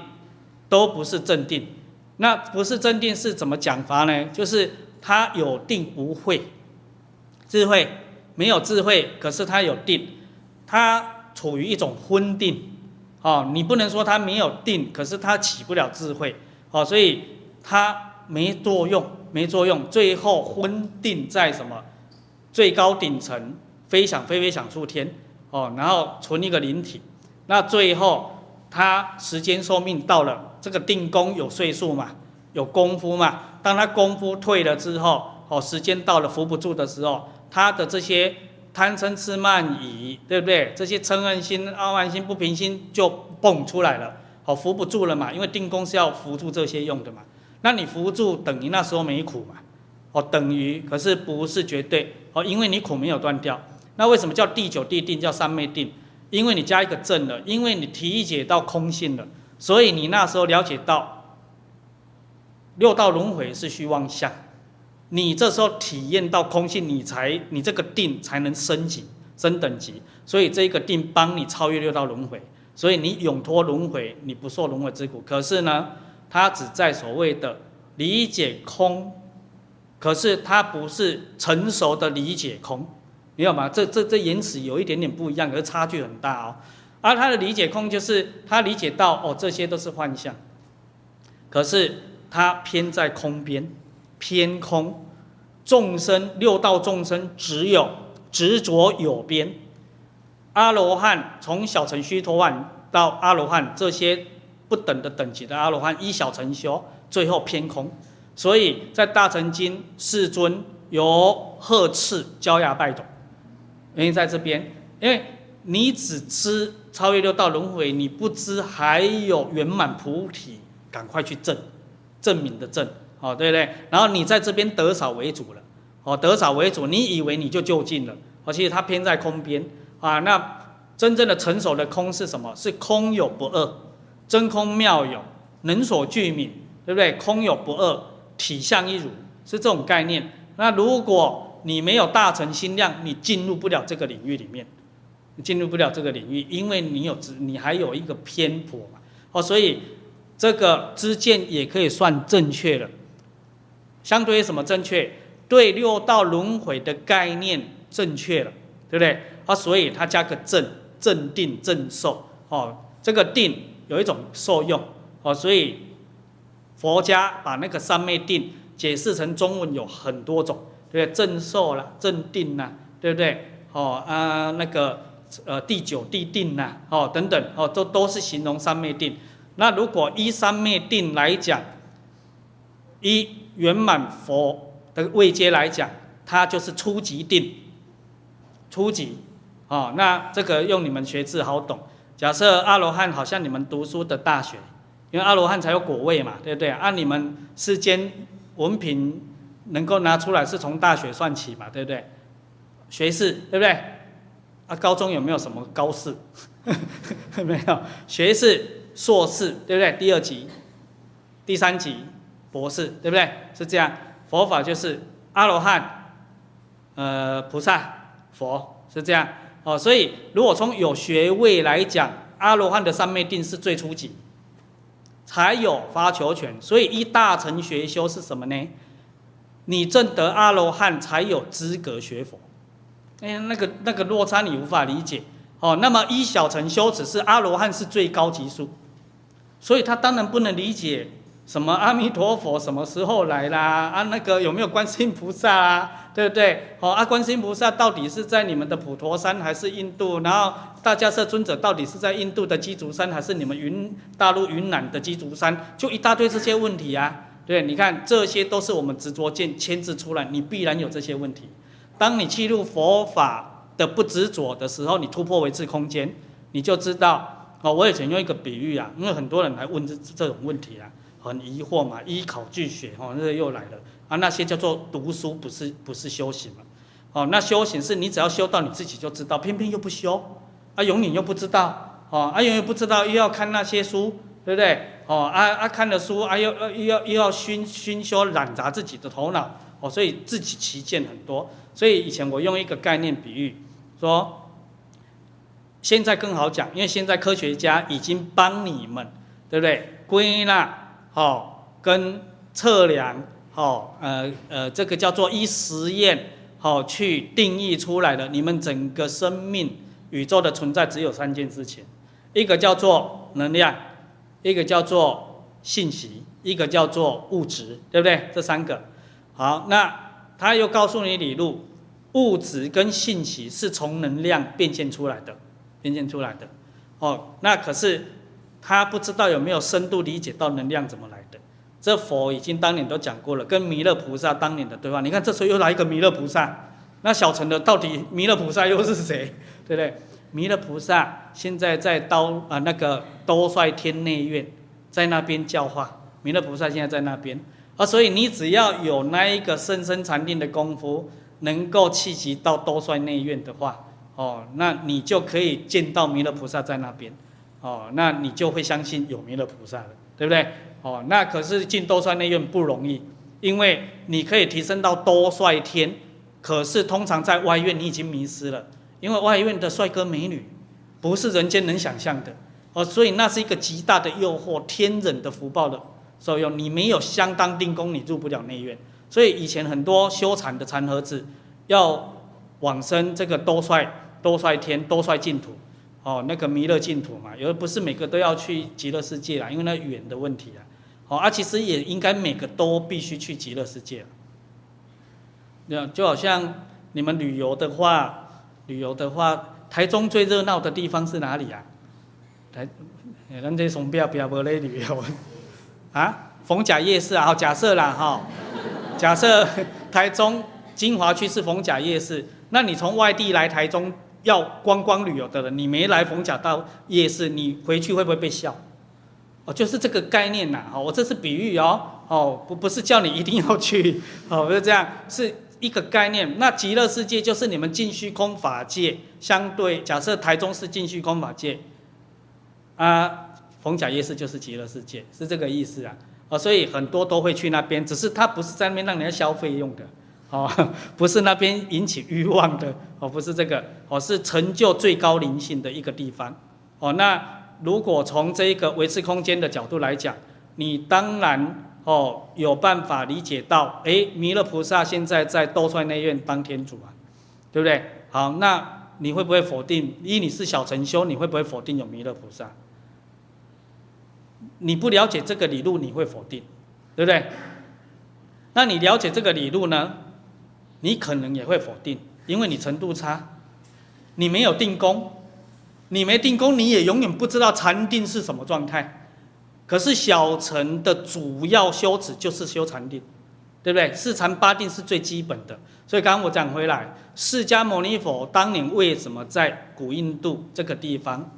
都不是正定，那不是正定是怎么讲法呢？就是。他有定无慧，智慧没有智慧，可是他有定，他处于一种昏定，哦，你不能说他没有定，可是他起不了智慧，哦，所以他没作用，没作用，最后昏定在什么？最高顶层飞翔飞飞想出天，哦，然后存一个灵体，那最后他时间寿命到了，这个定功有岁数嘛？有功夫嘛？当他功夫退了之后，哦，时间到了扶不住的时候，他的这些贪嗔痴慢疑，对不对？这些嗔恨心、傲慢心、不平心就蹦出来了，哦，扶不住了嘛？因为定功是要扶住这些用的嘛。那你扶住等于那时候没苦嘛？哦，等于可是不是绝对哦，因为你苦没有断掉。那为什么叫第九地定叫三昧定？因为你加一个正了，因为你体解到空性了，所以你那时候了解到。六道轮回是虚妄相，你这时候体验到空性，你才你这个定才能升级升等级，所以这个定帮你超越六道轮回，所以你永脱轮回，你不受轮回之苦。可是呢，它只在所谓的理解空，可是它不是成熟的理解空，明白吗？这这这言辞有一点点不一样，可是差距很大哦。而他的理解空就是他理解到哦，这些都是幻象，可是。它偏在空边，偏空，众生六道众生只有执着有边，阿罗汉从小乘须陀洹到阿罗汉这些不等的等级的阿罗汉依小乘修，最后偏空，所以在大乘经世尊有呵斥焦牙败种，原因在这边，因为你只知超越六道轮回，你不知还有圆满菩提，赶快去证。证明的证，哦，对不对？然后你在这边得少为主了，哦，得少为主，你以为你就就近了，而且它偏在空边啊。那真正的成熟的空是什么？是空有不二，真空妙有，能所具名，对不对？空有不二，体相一如，是这种概念。那如果你没有大成心量，你进入不了这个领域里面，进入不了这个领域，因为你有你还有一个偏颇嘛，哦，所以。这个知见也可以算正确了，相对于什么正确？对六道轮回的概念正确了，对不对？啊，所以它加个正，正定正受，哦，这个定有一种受用，哦，所以佛家把那个三昧定解释成中文有很多种，对不对？正受啦，正定啦，对不对？哦啊，那个呃第九地定啦，哦等等，哦都都是形容三昧定。那如果依三昧定来讲，依圆满佛的位阶来讲，它就是初级定。初级，哦，那这个用你们学字好懂。假设阿罗汉好像你们读书的大学，因为阿罗汉才有果位嘛，对不对？按、你们世间文凭能够拿出来是从大学算起嘛，对不对？学士对不对？啊，高中有没有什么高士？没有，学士、硕士对不对？第二级、第三级，博士对不对？是这样，佛法就是阿罗汉，呃，菩萨、佛是这样。哦，所以如果从有学位来讲，阿罗汉的三昧定是最初级，才有发求权。所以一大乘学修是什么呢？你证得阿罗汉才有资格学佛。哎呀，那个那个落差你无法理解。哦，那么一小乘修持是阿罗汉是最高级数，所以他当然不能理解什么阿弥陀佛什么时候来啦，啊那个有没有观世音菩萨啊，对不对？哦，啊观世音菩萨到底是在你们的普陀山还是印度？然后大迦叶尊者到底是在印度的鸡足山还是你们云大陆云南的鸡足山？就一大堆这些问题啊，对，你看这些都是我们执着见牵制出来，你必然有这些问题。当你进入佛法的不执着的时候，你突破唯识空间，你就知道啊。我以前用一个比喻啊，因为很多人来问这这种问题啊，很疑惑嘛，依考据学哦，那个又来了啊。那些叫做读书，不是不是修行嘛？哦，那修行是你只要修到你自己就知道，偏偏又不修啊，永远又不知道哦，啊，永远不知道又要看那些书，对不对？哦，啊啊，看了书啊，又又要又要熏熏修染杂自己的头脑哦，所以自己歧见很多。所以以前我用一个概念比喻，说现在更好讲，因为现在科学家已经帮你们，对不对？归纳好，跟测量好，呃呃，这个叫做一实验好去定义出来的。你们整个生命宇宙的存在只有三件事情，一个叫做能量，一个叫做信息，一个叫做物质，对不对？这三个好，那。他又告诉你理路，物质跟信息是从能量变现出来的，变现出来的。哦，那可是他不知道有没有深度理解到能量怎么来的。这佛已经当年都讲过了，跟弥勒菩萨当年的对话。你看这时候又来一个弥勒菩萨，那小乘的到底弥勒菩萨又是谁？对不对？弥勒菩萨现在在刀啊那个兜率天内院，在那边教化。弥勒菩萨现在在那边。啊，所以你只要有那一个深深禅定的功夫，能够契机到兜率内院的话，哦，那你就可以见到弥勒菩萨在那边，哦，那你就会相信有弥勒菩萨了，对不对？哦，那可是进兜率内院不容易，因为你可以提升到兜率天，可是通常在外院你已经迷失了，因为外院的帅哥美女不是人间能想象的，哦，所以那是一个极大的诱惑，天人的福报的。所以你没有相当定功，你入不了内院。所以以前很多修禅的禅和子要往生这个兜率、多率天、多率净土，哦，那个弥勒净土嘛，有的不是每个都要去极乐世界啦，因为那远的问题啊。哦，啊，其实也应该每个都必须去极乐世界。那就好像你们旅游的话，旅游的话，台中最热闹的地方是哪里啊？台，咱这松标标无咧旅游。啊，逢甲夜市啊，好，假设啦哈，假设 台中金华区是逢甲夜市，那你从外地来台中要观光旅游的人，你没来逢甲到夜市，你回去会不会被笑？哦，就是这个概念呐，哦，我这是比喻哦，哦，不不是叫你一定要去，哦，不是这样，是一个概念。那极乐世界就是你们进虚空法界相对，假设台中是进虚空法界，啊。逢甲夜市就是极乐世界，是这个意思啊，哦，所以很多都会去那边，只是它不是在那边让人家消费用的，哦，不是那边引起欲望的，哦，不是这个，哦，是成就最高灵性的一个地方，哦，那如果从这一个维持空间的角度来讲，你当然哦有办法理解到，哎，弥勒菩萨现在在兜率内院当天主啊，对不对？好，那你会不会否定？因为你是小乘修，你会不会否定有弥勒菩萨？你不了解这个理路，你会否定，对不对？那你了解这个理路呢？你可能也会否定，因为你程度差，你没有定功，你没定功，你也永远不知道禅定是什么状态。可是小乘的主要修持就是修禅定，对不对？四禅八定是最基本的。所以刚刚我讲回来，释迦牟尼佛当年为什么在古印度这个地方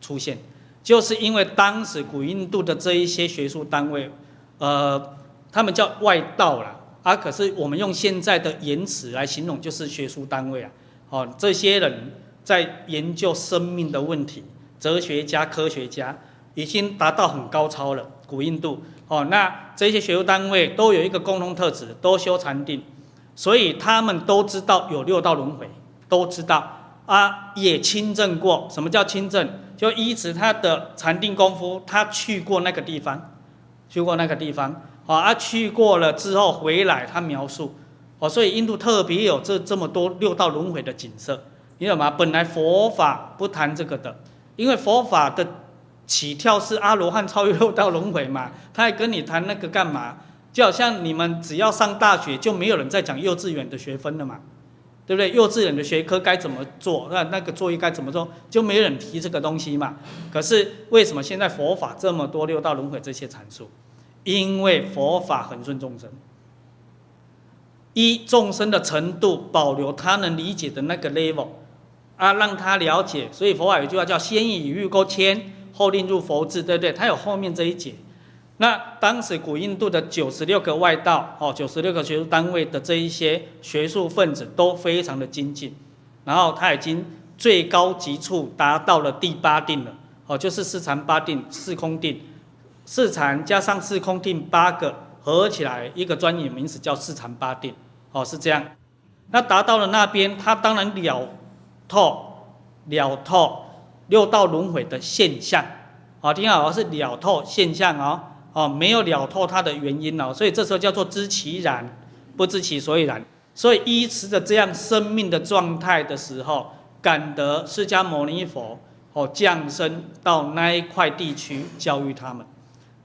出现，就是因为当时古印度的这一些学术单位，呃，他们叫外道啦，啊，可是我们用现在的言辞来形容，就是学术单位啊。哦，这些人在研究生命的问题，哲学家、科学家已经达到很高超了。古印度哦，那这些学术单位都有一个共同特质，都修禅定。所以他们都知道有六道轮回，都知道啊，也亲证过。什么叫亲证？就依止他的禅定功夫，他去过那个地方，去过那个地方，啊，去过了之后回来，他描述，哦，所以印度特别有这这么多六道轮回的景色，你懂吗？本来佛法不谈这个的，因为佛法的起跳是阿罗汉超越六道轮回嘛，他还跟你谈那个干嘛？就好像你们只要上大学，就没有人在讲幼稚园的学分了嘛，对不对？幼稚园的学科该怎么做？那那个作业该怎么做？就没人提这个东西嘛。可是为什么现在佛法这么多六道轮回这些阐述？因为佛法恒顺众生，一众生的程度保留他能理解的那个 level 啊，让他了解。所以佛法有句话叫“先以欲钩牵，后令入佛智”，对不对？他有后面这一节。那当时古印度的九十六个外道，哦，九十六个学术单位的这一些学术分子都非常的精进，然后他已经最高级处达到了第八定了，哦，就是四禅八定、四空定，四禅加上四空定八个合起来一个专业名词叫四禅八定，哦，是这样。那达到了那边，他当然了透了透六道轮回的现象，好，听好，是了透现象哦。哦，没有了透它的原因哦，所以这时候叫做知其然，不知其所以然。所以依持着这样生命的状态的时候，感得释迦牟尼佛哦降生到那一块地区教育他们，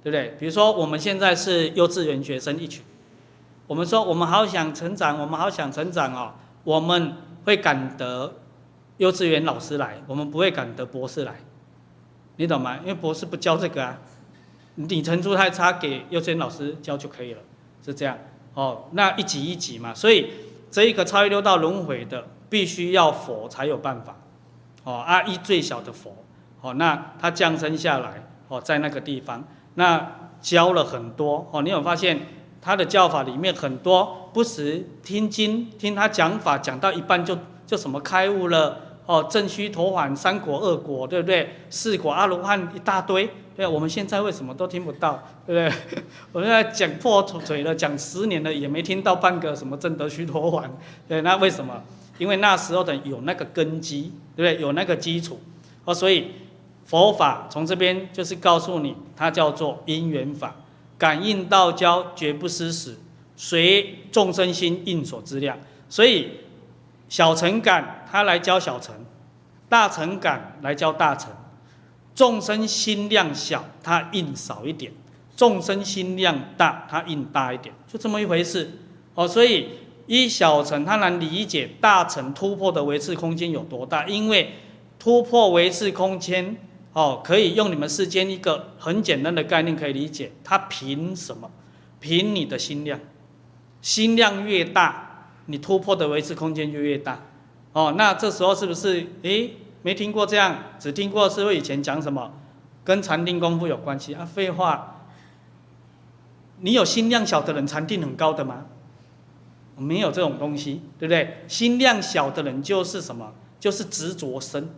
对不对？比如说我们现在是幼稚园学生一群，我们说我们好想成长，我们好想成长哦，我们会感得幼稚园老师来，我们不会感得博士来，你懂吗？因为博士不教这个啊。你程度太差，给幼稚园老师教就可以了，是这样哦。那一级一级嘛，所以这一个超越六道轮回的，必须要佛才有办法哦。阿一最小的佛哦，那他降生下来哦，在那个地方，那教了很多哦。你有发现他的教法里面很多不时听经，听他讲法，讲到一半就就什么开悟了哦，正须陀洹三果二果，对不对？四果阿罗汉一大堆。对，我们现在为什么都听不到，对不对？我现在讲破嘴了，讲十年了，也没听到半个什么证得须陀洹。对，那为什么？因为那时候的有那个根基，对不对？有那个基础。哦，所以佛法从这边就是告诉你，它叫做因缘法，感应道交，绝不失时，随众生心应所知量。所以小乘感他来教小乘，大乘感来教大乘。众生心量小，它应少一点；众生心量大，它应大一点，就这么一回事。哦，所以一小乘他能理解大乘突破的维持空间有多大，因为突破维次空间，哦，可以用你们世间一个很简单的概念可以理解，它凭什么？凭你的心量，心量越大，你突破的维持空间就越大。哦，那这时候是不是？诶？没听过这样，只听过师父以前讲什么，跟禅定功夫有关系啊？废话，你有心量小的人禅定很高的吗？没有这种东西，对不对？心量小的人就是什么？就是执着深，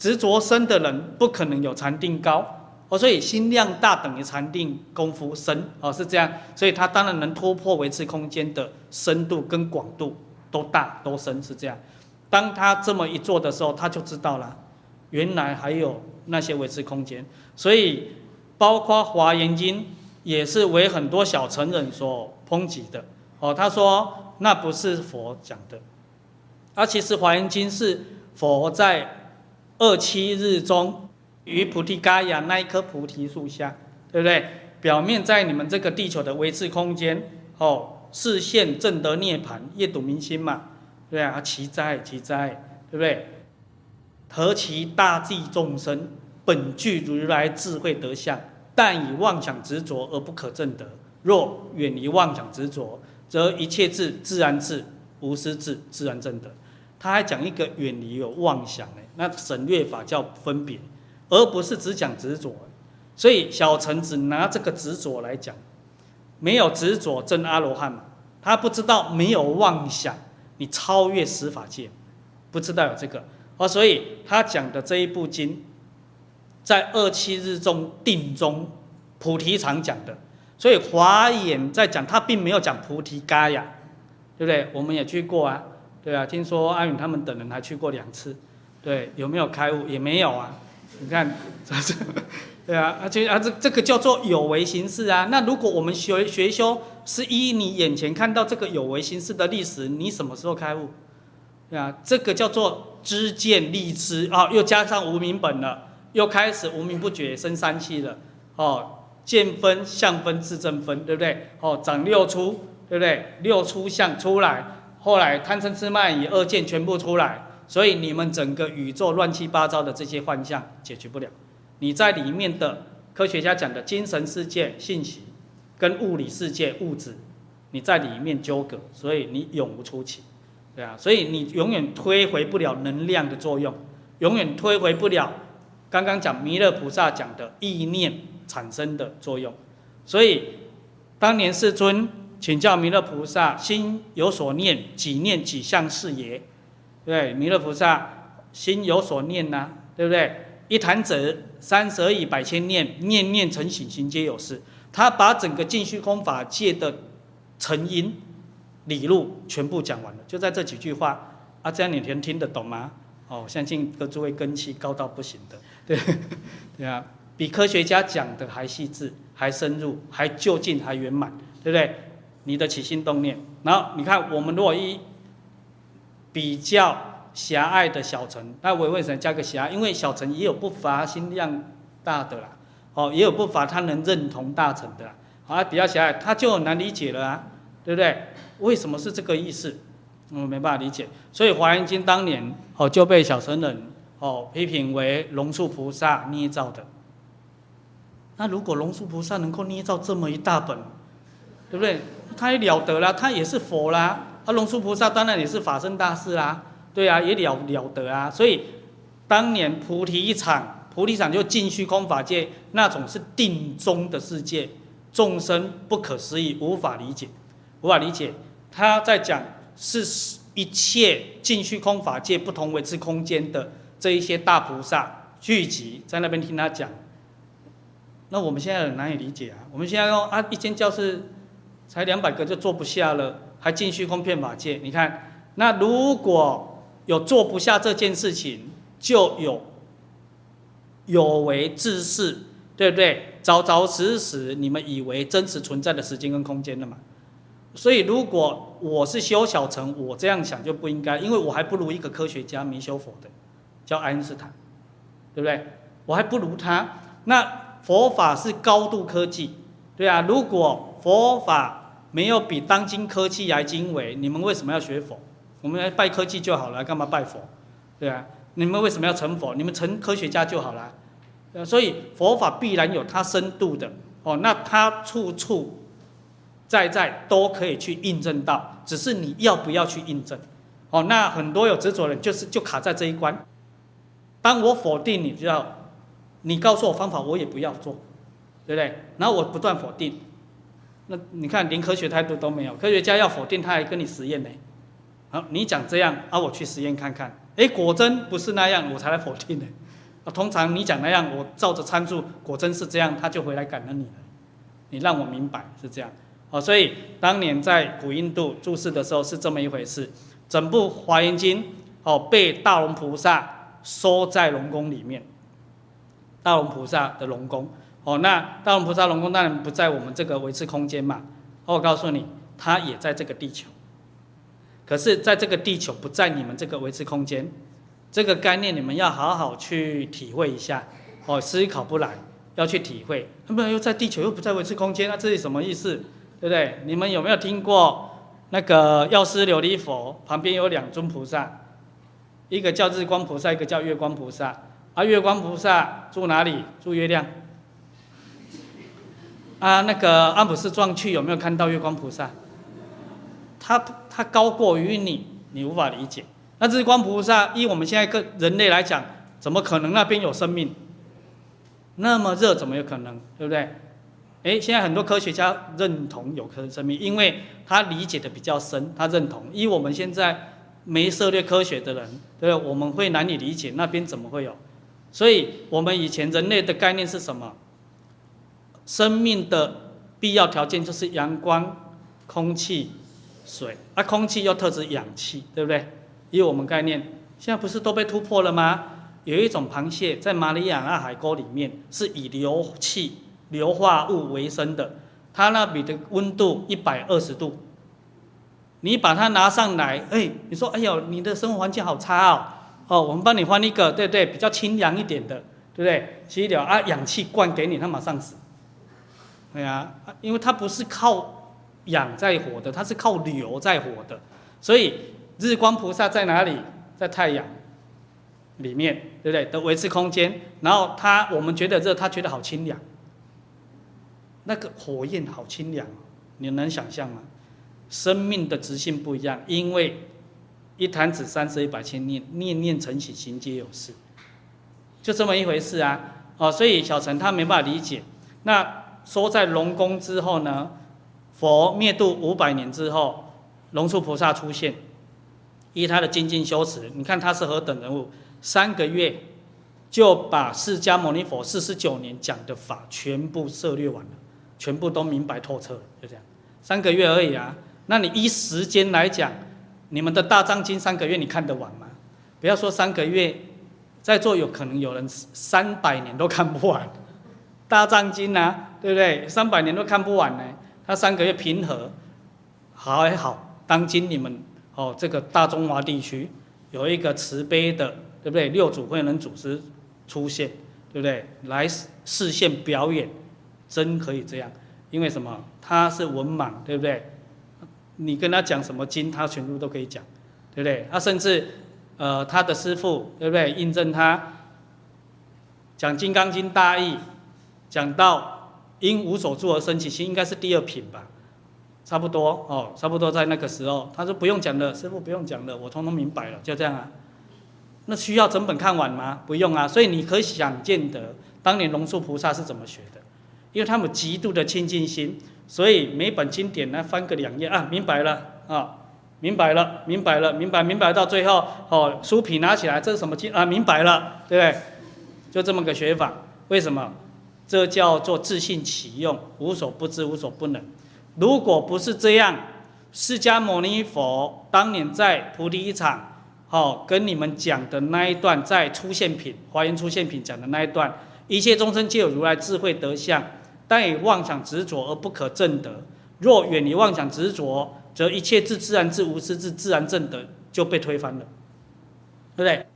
执着深的人不可能有禅定高哦。所以心量大等于禅定功夫深哦，是这样。所以他当然能突破维持空间的深度跟广度都大都深，是这样。当他这么一做的时候，他就知道了，原来还有那些维持空间。所以，包括《华严经》也是为很多小乘人所抨击的。哦，他说那不是佛讲的，而其实《华严经》是佛在二七日中于菩提伽亚那一棵菩提树下，对不对？表面在你们这个地球的维持空间，哦，示现正得涅槃，业睹明星嘛。对啊，奇哉奇哉，对不对？何其大济众生，本具如来智慧德相，但以妄想执着而不可证得。若远离妄想执着，则一切智自然智，无私智自然证得。他还讲一个远离有妄想，那省略法叫分别，而不是只讲执着。所以小乘只拿这个执着来讲，没有执着证阿罗汉嘛，他不知道没有妄想，你超越十法界，不知道有这个哦，所以他讲的这一部经，在二七日中定中菩提场讲的，所以华严在讲，他并没有讲菩提伽亚，对不对？我们也去过啊。对啊，听说阿允他们等人还去过两次，对，有没有开悟？也没有啊。你看，这这，对啊，而且啊，这这个叫做有为形式啊。那如果我们学学修是依你眼前看到这个有为形式的历史，你什么时候开悟？对啊，这个叫做知见立知啊，又加上无明本了，又开始无明不觉生三气了。哦，见分、相分、自证分，对不对？哦，长六出，对不对？六出相出来。后来贪嗔痴慢疑二见全部出来，所以你们整个宇宙乱七八糟的这些幻象解决不了。你在里面的科学家讲的精神世界信息，跟物理世界物质，你在里面纠葛，所以你永无出奇，对啊，所以你永远推回不了能量的作用，永远推回不了刚刚讲弥勒菩萨讲的意念产生的作用。所以当年世尊。请教弥勒菩萨，心有所念，几念几相是也？对，弥勒菩萨心有所念呐、啊，对不对？一弹指，三十而已，百千念，念念成形，形皆有事。他把整个尽虚空法界的成因理路全部讲完了，就在这几句话。啊，这样你能听得懂吗？哦，相信各诸位根器高到不行的，对，对啊，比科学家讲的还细致，还深入，还究竟，还圆满，对不对？你的起心动念，然后你看，我们若一比较狭隘的小乘，那我为什么加个狭？因为小乘也有不乏心量大的啦，哦，也有不乏他能认同大乘的啦，啊，比较狭隘，他就很难理解了啊，对不对？为什么是这个意思？我没办法理解，所以《华严经》当年哦就被小乘人哦批评为龙树菩萨捏造的。那如果龙树菩萨能够捏造这么一大本，对不对？他也了得啦，他也是佛啦，啊，龙树菩萨当然也是法身大士啦，对啊，也了了得啊。所以当年菩提一场，菩提场就尽虚空法界那种是定中的世界，众生不可思议，无法理解，无法理解。他在讲是一切尽虚空法界不同维次空间的这一些大菩萨聚集在那边听他讲，那我们现在很难以理解啊。我们现在用啊一间教室。才两百个就坐不下了，还进虚空遍法界。你看，那如果有做不下这件事情，就有有为自是，对不对？早早实实，你们以为真实存在的时间跟空间了嘛？所以，如果我是修小乘，我这样想就不应该，因为我还不如一个科学家没修佛的，叫爱因斯坦，对不对？我还不如他。那佛法是高度科技，对啊。如果佛法没有比当今科技还精微，你们为什么要学佛？我们来拜科技就好了，干嘛拜佛？对啊，你们为什么要成佛？你们成科学家就好了。所以佛法必然有它深度的哦，那它处处在在都可以去印证到，只是你要不要去印证？哦，那很多有执着人就是就卡在这一关。当我否定你，就要你告诉我方法，我也不要做，对不对？然后我不断否定。那你看，连科学态度都没有，科学家要否定，他还跟你实验呢。好，你讲这样，啊，我去实验看看，哎，果真不是那样，我才来否定呢。啊，通常你讲那样，我照着参数，果真是这样，他就回来感恩你了。你让我明白是这样。哦，所以当年在古印度注释的时候是这么一回事。整部华严经哦，被大龙菩萨收在龙宫里面，大龙菩萨的龙宫。哦，那大龙菩萨龙宫当然不在我们这个维持空间嘛。我告诉你，它也在这个地球。可是，在这个地球不在你们这个维持空间，这个概念你们要好好去体会一下。哦，思考不来，要去体会。那么又在地球又不在维持空间，那这是什么意思？对不对？你们有没有听过那个药师琉璃佛旁边有两尊菩萨，一个叫日光菩萨，一个叫月光菩萨。而月光菩萨住哪里？住月亮。啊，那个阿姆斯壮去有没有看到月光菩萨？他他高过于你，你无法理解。那日光菩萨，依我们现在个人类来讲，怎么可能那边有生命？那么热，怎么有可能？对不对？诶，现在很多科学家认同有可能生命，因为他理解的比较深，他认同。依我们现在没涉猎科学的人，对，我们会难以理解那边怎么会有。所以，我们以前人类的概念是什么？生命的必要条件就是阳光、空气、水，啊，空气又特指氧气，对不对？以我们概念，现在不是都被突破了吗？有一种螃蟹在马里亚纳海沟里面是以硫气、硫化物为生的，它那里的温度一百二十度，你把它拿上来，哎，你说，哎呦，你的生活环境好差哦，哦，我们帮你换一个，对不对？比较清凉一点的，对不对？吸一点啊，氧气灌给你，它马上死。对啊，因为它不是靠氧在活的，它是靠硫在活的，所以。日光菩萨在哪里？在太阳里面，对不对？的维持空间，然后他，我们觉得热，他觉得好清凉。那个火焰好清凉，你能想象吗？生命的质性不一样，因为一弹指三十一百千念，念念成形，形皆有事，就这么一回事啊！哦，所以小陈他没办法理解。那说在龙宫之后呢，佛灭度五百年之后，龙树菩萨出现。依他的精进修持，你看他是何等人物？三个月就把释迦牟尼佛四十九年讲的法全部涉猎完了，全部都明白透彻，就这样。三个月而已啊！那你依时间来讲，你们的大藏经三个月你看得完吗？不要说三个月，在座有可能有人三百年都看不完大藏经啊，对不对？三百年都看不完呢。他三个月平和，好还好，当今你们。哦，这个大中华地区有一个慈悲的，对不对？六祖慧能祖师出现，对不对？来示现表演，真可以这样。因为什么？他是文盲，对不对？你跟他讲什么经，他全部都可以讲，对不对？他甚至，呃，他的师父，对不对？印证他讲《金刚经》大意，讲到因无所住而生起心，应该是第二品吧。差不多哦，差不多在那个时候，他说不用讲了，师父不用讲了，我通通明白了，就这样啊。那需要整本看完吗？不用啊。所以你可以想见得，当年龙树菩萨是怎么学的，因为他们极度的清净心，所以每本经典呢翻个两页啊，明白了啊、明白了，明白了，明白明白到最后哦，书皮拿起来，这是什么经啊？明白了，对不对？就这么个学法，为什么？这叫做自信起用，无所不知，无所不能。如果不是这样，释迦牟尼佛当年在菩提场，好跟你们讲的那一段，在出现品华严出现品讲的那一段，一切众生皆有如来智慧德相，但以妄想执着而不可证得。若远离妄想执着，则一切自自然智无师自自然证得就被推翻了，对不对？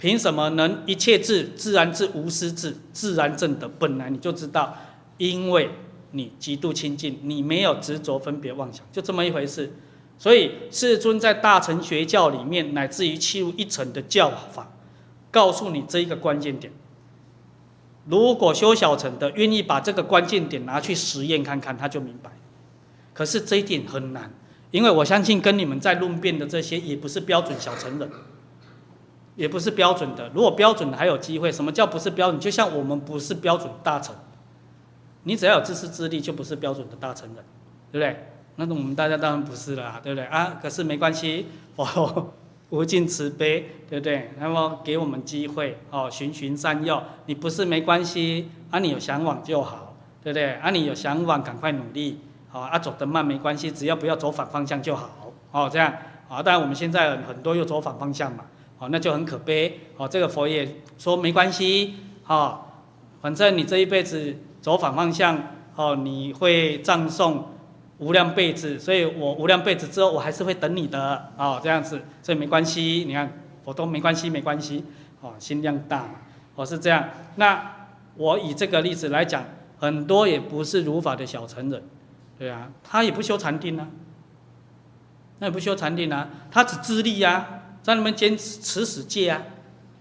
凭什么能一切智自然智无师智自然证得？本来你就知道，因为。你极度清净，你没有执着分别妄想，就这么一回事。所以世尊在大乘学教里面，乃至于七入一层的教法，告诉你这一个关键点。如果修小乘的愿意把这个关键点拿去实验看看，他就明白。可是这一点很难，因为我相信跟你们在论辩的这些也不是标准小乘人，也不是标准的。如果标准的还有机会，什么叫不是标准？就像我们不是标准大乘。你只要有自私自利，就不是标准的大乘人，对不对？那我们大家当然不是了，对不对啊？可是没关系，佛无尽慈悲，对不对？那么给我们机会哦，循循善诱。你不是没关系，啊，你有向往就好，对不对？啊，你有向往，赶快努力，好啊，走得慢没关系，只要不要走反方向就好，哦，这样啊。当然我们现在很多又走反方向嘛，哦，那就很可悲，哦，这个佛也说没关系，哦，反正你这一辈子。走反方向，哦，你会葬送无量辈子，所以我无量辈子之后，我还是会等你的，哦，这样子，所以没关系。你看，我都没关系，没关系，哦，心量大嘛，哦，是这样。那我以这个例子来讲，很多也不是如法的小乘人，对啊，他也不修禅定啊，那也不修禅定啊，他只自利啊，在那边坚持持死戒啊，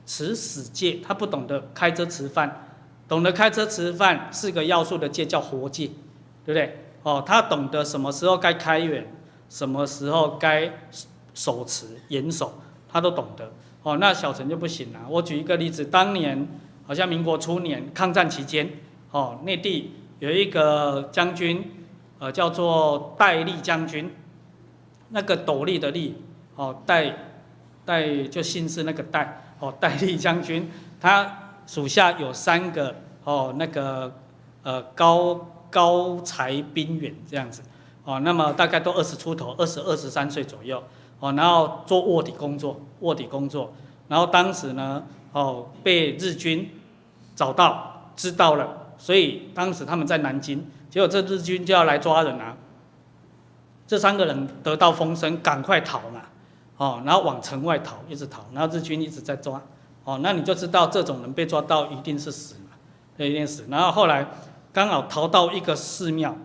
持死戒，他不懂得开车持犯。懂得开车吃饭四个要素的戒叫活戒，对不对？哦，他懂得什么时候该开远，什么时候该守持严守，他都懂得。哦，那小陈就不行了。我举一个例子，当年好像民国初年抗战期间，哦，内地有一个将军，呃，叫做戴笠将军，那个斗笠的笠，哦，戴戴就姓氏那个戴，哦，戴笠将军，他属下有三个，哦，那个呃高高才兵员这样子，哦，那么大概都二十出头，二十二十三岁左右。哦，然后做卧底工作，卧底工作，然后当时呢，哦，被日军找到，知道了，所以当时他们在南京，结果这日军就要来抓人啊。这三个人得到风声，赶快逃嘛，哦，然后往城外逃，一直逃，然后日军一直在抓，哦，那你就知道这种人被抓到一定是死嘛，一定死。然后后来刚好逃到一个寺庙，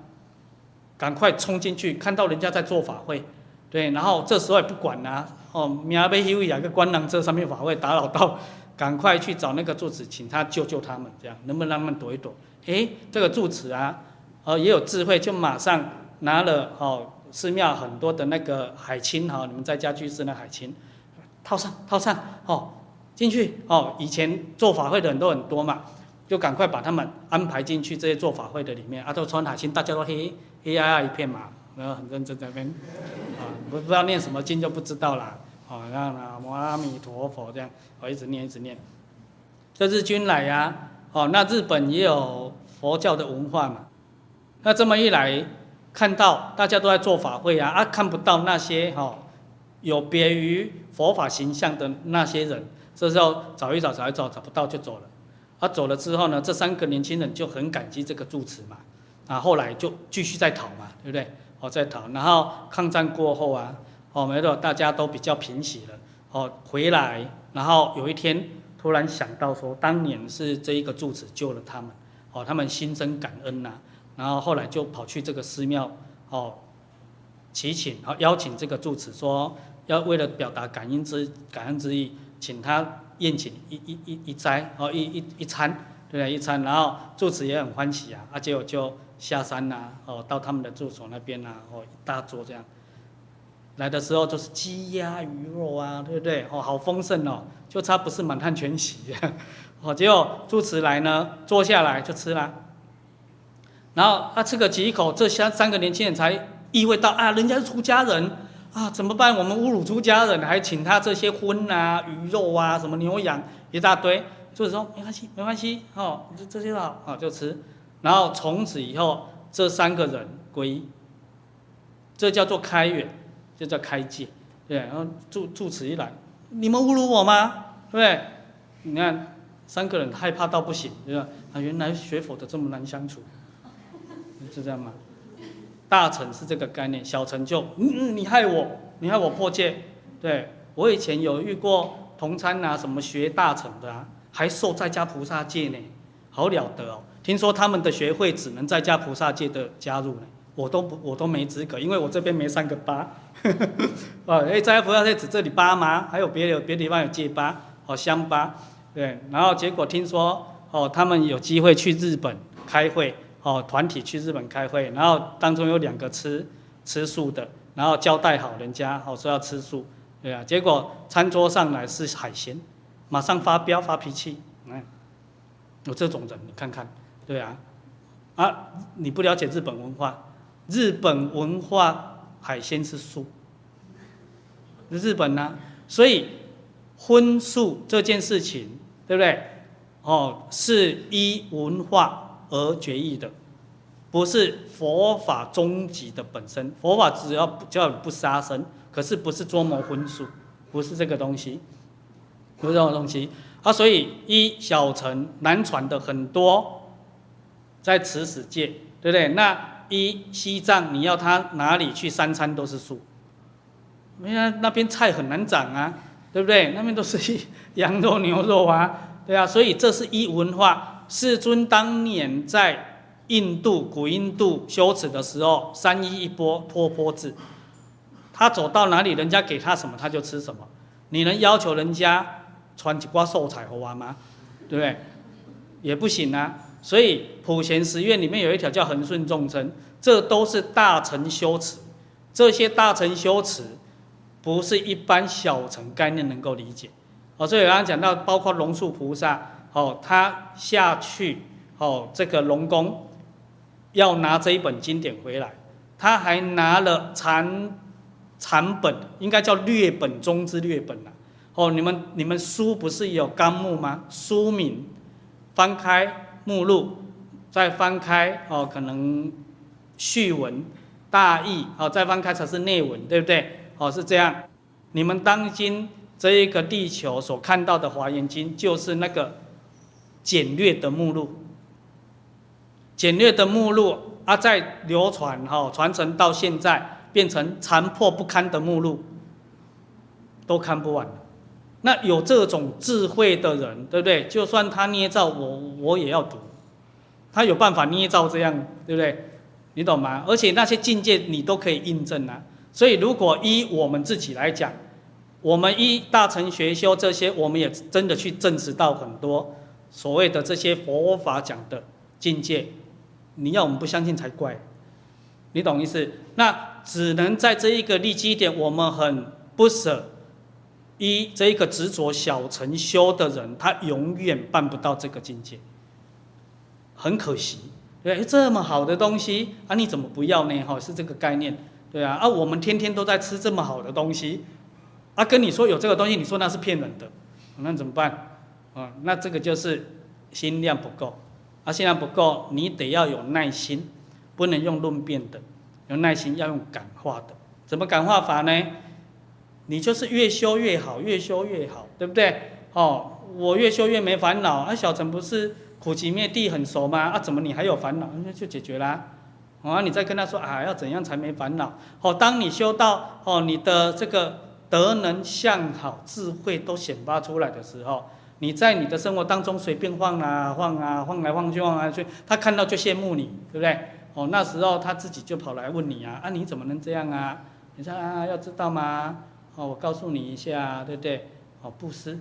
赶快冲进去，看到人家在做法会。对，然后这时候也不管啦、啊，哦，命要休矣啊，个官人这上面法会打扰到，赶快去找那个住持，请他救救他们，这样能不能让他们躲一躲？哎，这个住持啊，哦也有智慧，就马上拿了哦寺庙很多的那个海青哈、你们在家居士那海青，套上套上哦进去哦，以前做法会的人都很多嘛，就赶快把他们安排进去这些做法会的里面，啊都穿海青，大家都黑黑压压一片嘛。然后很认真在那边，啊，不不知道念什么经就不知道啦，啊，然后呢，阿弥陀佛这样，我一直念一直念。这日军来呀、啊，哦，那日本也有佛教的文化嘛，那这么一来，看到大家都在做法会啊，啊，看不到那些哈、有别于佛法形象的那些人，这时候找一找找一找找不到就走了，啊，走了之后呢，这三个年轻人就很感激这个住持嘛，啊，后来就继续在讨嘛，对不对？哦，在逃，然后抗战过后啊，哦，没错，大家都比较平息了，哦，回来，然后有一天突然想到说，当年是这一个住持救了他们，哦，他们心生感恩呐、然后后来就跑去这个寺庙，哦，祈请，然后邀请这个住持说，要为了表达感恩之感恩之意，请他宴请一一一一斋，哦，一一一餐，对？一餐，然后住持也很欢喜啊，啊，结果就。下山呐、哦，到他们的住所那边呐、哦，一大桌这样，来的时候就是鸡鸭鱼肉啊，对不对？哦，好丰盛哦，就差不是满汉全席，哦，结果住持来呢，坐下来就吃了，然后他吃个几口，这三三个年轻人才意会到啊，人家是出家人啊，怎么办？我们侮辱出家人，还请他这些荤啊、鱼肉啊、什么牛羊一大堆，就是说没关系，没关系，哦，这这些好，哦，就吃。然后从此以后，这三个人皈依，这叫做开远，就叫开戒，对。然后住住持一来，你们侮辱我吗？对不对？你看三个人害怕到不行，对吧？啊，原来学佛的这么难相处，是这样吗？大乘是这个概念，小乘就嗯嗯，你害我，你害我破戒。对，我以前有遇过同参啊，什么学大乘的啊，还受在家菩萨戒呢，好了得哦。听说他们的学会只能在家菩萨戒的加入呢，我都不我都没资格，因为我这边没三个八。哦，哎，在家菩萨戒只这里八吗？还有别的别的地方有戒八，哦，香八，对。然后结果听说哦，他们有机会去日本开会，哦，团体去日本开会，然后当中有两个吃吃素的，然后交代好人家，哦，说要吃素，对啊。结果餐桌上来是海鲜，马上发飙发脾气，嗯，有这种人，你看看。对啊，啊，你不了解日本文化，日本文化海鲜是素，日本呢、所以荤素这件事情，对不对？哦，是依文化而决议的，不是佛法终极的本身。佛法只要叫不杀生，可是不是捉摸荤素，不是这个东西，不是这种东西。啊，所以一小乘难传的很多。在此世界，对不对？那一西藏，你要他哪里去三餐都是素，因为那边菜很难长啊，对不对？那边都是 羊肉、牛肉啊，对啊。所以这是一文化。世尊当年在印度古印度修持的时候，三衣一钵，托钵制。他走到哪里，人家给他什么，他就吃什么。你能要求人家穿几挂寿彩和吗？对不对？也不行啊。所以普贤十愿里面有一条叫恒顺众生，这都是大乘修持，这些大乘修持，不是一般小乘概念能够理解。哦，所以我刚刚讲到，包括龙树菩萨，哦，他下去，哦，这个龙宫，要拿这一本经典回来，他还拿了残残本，应该叫略本中之略本了。哦，你们你们书不是有纲目吗？书名，翻开目录，再翻开哦，可能序文、大意，哦，再翻开才是内文，对不对？哦，是这样。你们当今。这一个地球所看到的《华严经》，就是那个简略的目录，简略的目录啊，在流传哈，传承到现在变成残破不堪的目录，都看不完。那有这种智慧的人，对不对？就算他捏造我，我也要读。他有办法捏造这样，对不对？你懂吗？而且那些境界你都可以印证啊。所以如果依我们自己来讲，我们依大乘学修这些，我们也真的去证实到很多所谓的这些佛法讲的境界，你要我们不相信才怪，你懂意思？那只能在这一个立基点，我们很不舍，一这一个执着小乘修的人，他永远办不到这个境界，很可惜，对，这么好的东西啊，你怎么不要呢？哈，是这个概念，对啊，啊，我们天天都在吃这么好的东西。啊，跟你说有这个东西，你说那是骗人的，那怎么办？啊，那这个就是心量不够，啊，心量不够，你得要有耐心，不能用论辩的，有耐心要用感化的。怎么感化法呢？你就是越修越好，越修越好，对不对？哦，我越修越没烦恼。啊，小陈不是苦集灭地很熟吗？啊，怎么你还有烦恼？那就解决啦。啊，你再跟他说啊，要怎样才没烦恼？哦，当你修到哦，你的这个。德能相好，智慧都显发出来的时候，你在你的生活当中随便晃啊晃啊晃来晃去晃来去，他看到就羡慕你，对不对？哦，那时候他自己就跑来问你啊，啊你怎么能这样啊？你说啊要知道吗？哦，我告诉你一下，对不对？哦，布施，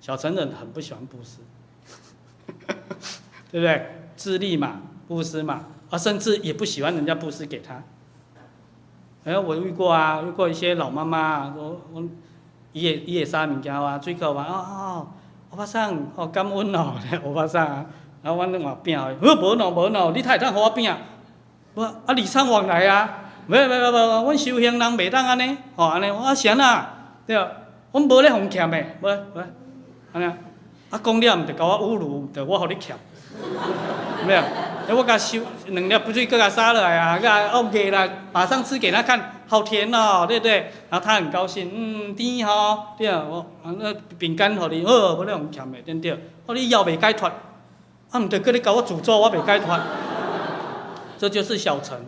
小成人很不喜欢布施，对不对？自利嘛，布施嘛，啊甚至也不喜欢人家布施给他。哎，我遇过啊，遇过一些老妈妈我，我伊会伊会啥物件啊，水果嘛，哦哦，欧巴桑，哦感恩哦，欧巴桑啊，然后阮咧换饼哦，无无喏无喏，你太通互我饼，我啊礼尚往来啊，没没没没，阮修行人袂当安尼，吼安尼，我闲啊，对，阮无咧互欠的，无无，安尼，啊讲了毋着甲我侮辱，着我互你欠，没有。哎，我给他修两粒不水，给他杀了呀，给他 OK 了，马上吃给他看，好甜哦，对不对？然后他很高兴，嗯，甜哈，对啊，我那饼干给你，哦，不能甜的，对不对？哦，你腰未解脱，啊，唔对，搁你搞我诅咒，我未解脱。这就是小乘，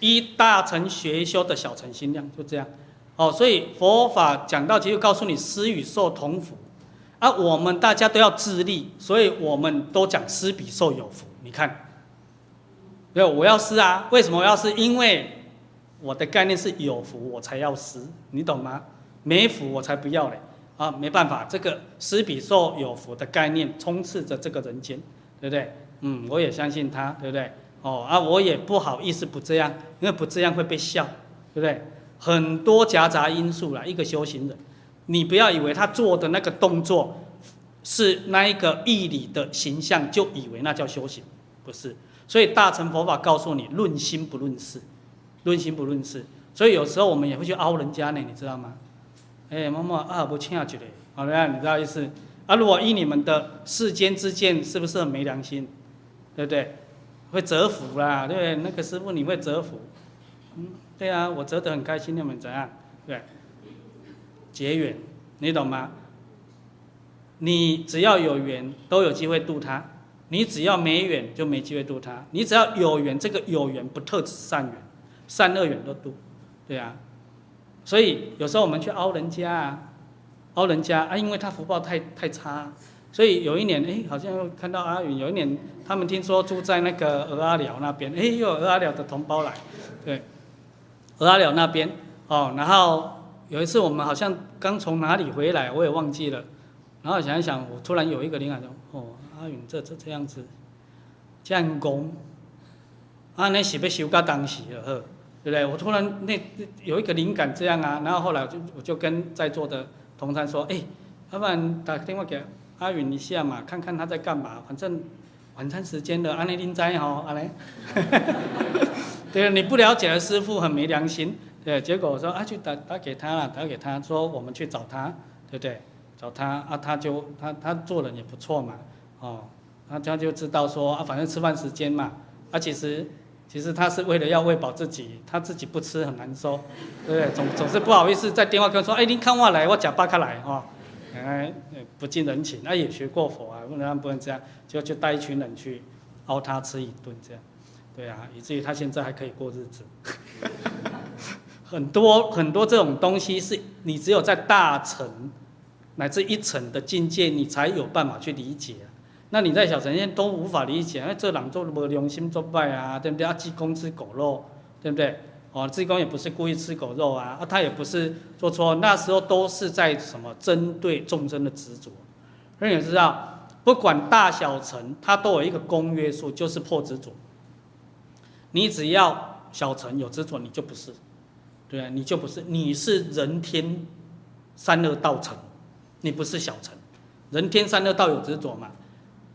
依大乘学修的小乘心量，就这样。哦，所以佛法讲到，其实告诉你，施与受同福，啊，我们大家都要自利，所以我们都讲施比受有福，你看。没有，我要施啊！为什么我要施？因为我的概念是有福，我才要施，你懂吗？没福我才不要嘞！啊，没办法，这个施比受有福的概念充斥着这个人间，对不对？嗯，我也相信他，对不对？哦啊，我也不好意思不这样，因为不这样会被笑，对不对？很多夹杂因素啦，一个修行人，你不要以为他做的那个动作是那一个义理的形象，就以为那叫修行，不是。所以大乘佛法告诉你，论心不论事，论心不论事。所以有时候我们也会去凹人家呢，你知道吗？哎，妈妈啊，不欠下去的，好了，你知道意思？啊，如果依你们的世间之见，是不是很没良心？对不对？会折服啦，对不对？那个师傅你会折服，嗯，对啊，我折得很开心，你们怎样？对，结缘，你懂吗？你只要有缘，都有机会度他。你只要没缘就没机会度他，你只要有缘，这个有缘不特指善缘，善恶远都度，对啊。所以有时候我们去凹人家啊，凹人家啊，因为他福报太太差，所以有一年哎，好像又看到阿云，有一年他们听说住在那个鹅阿寮那边，哎，又有鹅阿寮的同胞来，对，鹅阿寮那边哦，然后有一次我们好像刚从哪里回来，我也忘记了，然后想一想，我突然有一个灵感说，哦。阿云，这这这样子，这样讲，啊，你是要修到当时了呵？对不对？我突然那有一个灵感这样啊，然后后来我就我就跟在座的同参说，哎，要不然打个电话给阿允一下嘛，看看他在干嘛，反正晚餐时间了，安内林在哈，安内，对，你不了解的师傅很没良心，对，结果我说啊，去打打给他了，打给他说我们去找他，对不对？找他啊，他就他他做人也不错嘛，哦，他他就知道说啊，反正吃饭时间嘛，啊，其实。其实他是为了要喂饱自己，他自己不吃很难受，对不对？总总是不好意思在电话跟说，哎，您看我来，我假巴卡来哈，哎，不近人情。那也学过佛啊，不能不能这样，就就带一群人去熬他吃一顿这样，对啊，以至于他现在还可以过日子。很多很多这种东西是你只有在大乘乃至一乘的境界，你才有办法去理解。那你在小乘间都无法理解，那，这人做没良心作拜啊，对不对？啊，济公吃狗肉，对不对？哦，济公也不是故意吃狗肉啊，啊，他也不是做错，那时候都是在什么针对众生的执着。所以你知道，不管大小乘，它都有一个公约数，就是破执着。你只要小乘有执着，你就不是，对啊，你就不是，你是人天三恶道乘，你不是小乘，人天三恶道有执着嘛？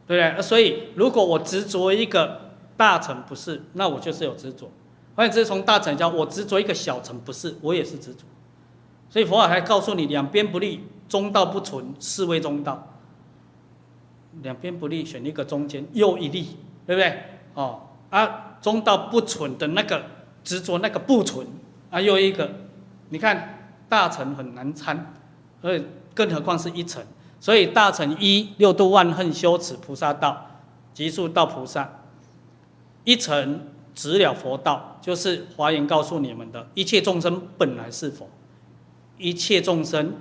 对不对？所以如果我执着一个大乘不是，那我就是有执着。而且这是从大乘讲，我执着一个小乘不是，我也是执着。所以佛法还告诉你，两边不利，中道不存，是谓中道。两边不利，选一个中间，又一利，对不对？哦，啊，中道不存的那个执着，那个不存，啊，又一个，你看大乘很难参，而且更何况是一乘。所以大乘一六度万恨修持菩萨道，即速到菩萨；一乘直了佛道，就是华严告诉你们的，一切众生本来是佛，一切众生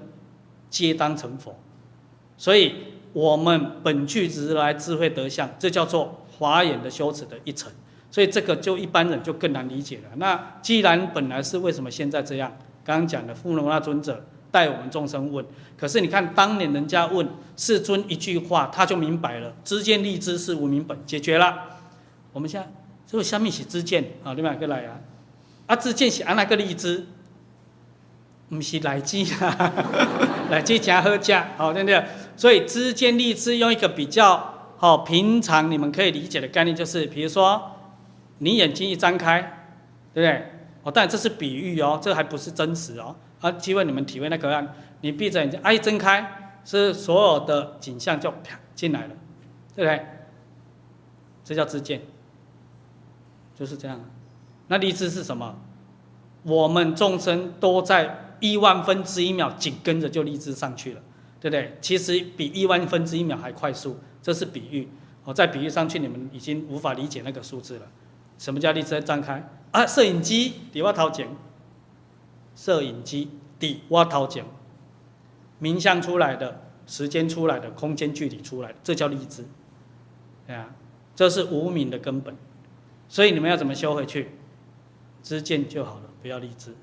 皆当成佛。所以我们本具如来智慧德相，这叫做华严的修持的一层。所以这个就一般人就更难理解了。那既然本来是为什么现在这样？刚刚讲的富楼那尊者。带我们众生问，可是你看当年人家问世尊一句话，他就明白了，知见立知是无明本，解决了。我们现在这个下面写知见啊，另外一个来啊，啊知见是按那个立知，不是来记啊，来记加喝加，好对不对？所以知见立知用一个比较好平常你们可以理解的概念，就是比如说你眼睛一张开，对不对？哦，但这是比喻哦，这还不是真实哦。啊，机会你们体会那个案，你闭着眼睛，哎，睁开，是所有的景象就啪进来了，对不对？这叫知见，就是这样。那立知是什么？我们众生都在亿万分之一秒紧跟着就立知上去了，对不对？其实比亿万分之一秒还快速，这是比喻。我再比喻上去，你们已经无法理解那个数字了。什么叫立知张开？啊，摄影机底下掏钱。摄影机底挖掏井，名相出来的，时间出来的，空间距离出来的，这叫立知，啊，这是无名的根本，所以你们要怎么修回去？知见就好了，不要立知。